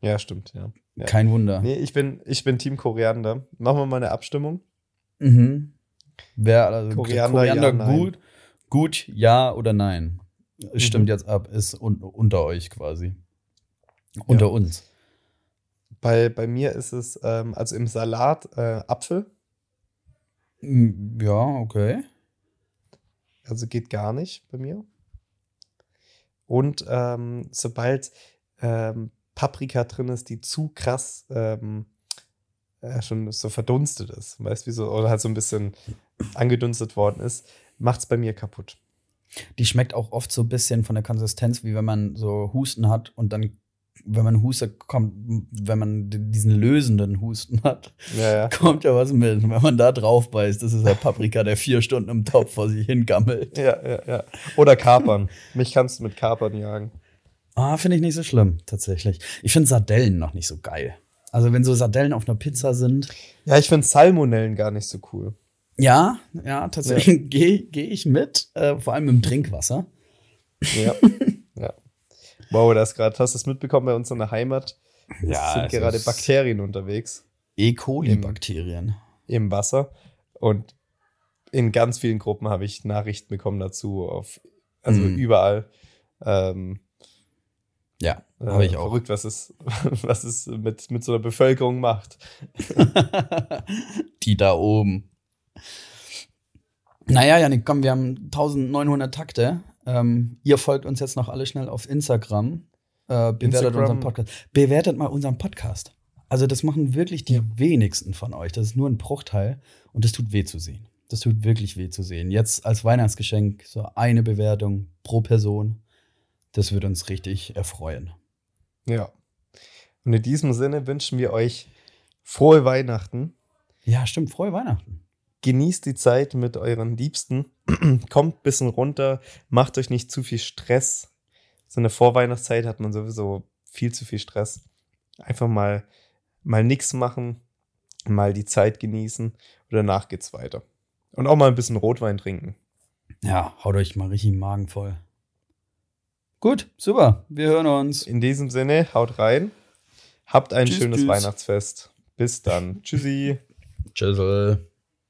Ja, stimmt, ja. ja. Kein Wunder. Nee, ich bin, ich bin Team Koriander. Machen wir mal eine Abstimmung. Mhm. Wer, also Koriander, Koriander ja, gut, gut, ja oder nein? Stimmt mhm. jetzt ab, ist un unter euch quasi. Unter uns. Bei, bei mir ist es, ähm, also im Salat äh, Apfel. Ja, okay. Also geht gar nicht bei mir. Und ähm, sobald ähm, Paprika drin ist, die zu krass ähm, äh, schon so verdunstet ist, weißt du, so, oder halt so ein bisschen angedunstet worden ist, macht es bei mir kaputt. Die schmeckt auch oft so ein bisschen von der Konsistenz, wie wenn man so Husten hat und dann, wenn man Huste kommt, wenn man diesen lösenden Husten hat, ja, ja. kommt ja was mit. Wenn man da drauf beißt, das ist der Paprika, der vier Stunden im Topf vor sich hingammelt. Ja, ja, ja. Oder Kapern. Mich kannst du mit Kapern jagen. Ah, finde ich nicht so schlimm, tatsächlich. Ich finde Sardellen noch nicht so geil. Also wenn so Sardellen auf einer Pizza sind. Ja, ich finde Salmonellen gar nicht so cool. Ja, ja, tatsächlich ja. gehe geh ich mit, äh, vor allem im Trinkwasser. Ja, ja. Wow, das gerade, hast du es mitbekommen bei uns in der Heimat? Ja, es sind gerade Bakterien unterwegs. E. coli-Bakterien. Im, Im Wasser. Und in ganz vielen Gruppen habe ich Nachrichten bekommen dazu, auf, also mm. überall. Ähm, ja, habe ich äh, auch. Verrückt, was es, was es mit, mit so einer Bevölkerung macht. Die da oben. Naja, Janik, komm, wir haben 1900 Takte. Ähm, ihr folgt uns jetzt noch alle schnell auf Instagram. Äh, bewertet Instagram. unseren Podcast. Bewertet mal unseren Podcast. Also, das machen wirklich die ja. wenigsten von euch. Das ist nur ein Bruchteil und das tut weh zu sehen. Das tut wirklich weh zu sehen. Jetzt als Weihnachtsgeschenk so eine Bewertung pro Person. Das würde uns richtig erfreuen. Ja. Und in diesem Sinne wünschen wir euch frohe Weihnachten. Ja, stimmt, frohe Weihnachten. Genießt die Zeit mit euren Liebsten. Kommt ein bisschen runter. Macht euch nicht zu viel Stress. So eine Vorweihnachtszeit hat man sowieso viel zu viel Stress. Einfach mal, mal nichts machen, mal die Zeit genießen und danach geht's weiter. Und auch mal ein bisschen Rotwein trinken. Ja, haut euch mal richtig Magen voll. Gut, super. Wir hören uns. In diesem Sinne, haut rein. Habt ein tschüss, schönes tschüss. Weihnachtsfest. Bis dann. Tschüssi. Tschüssel.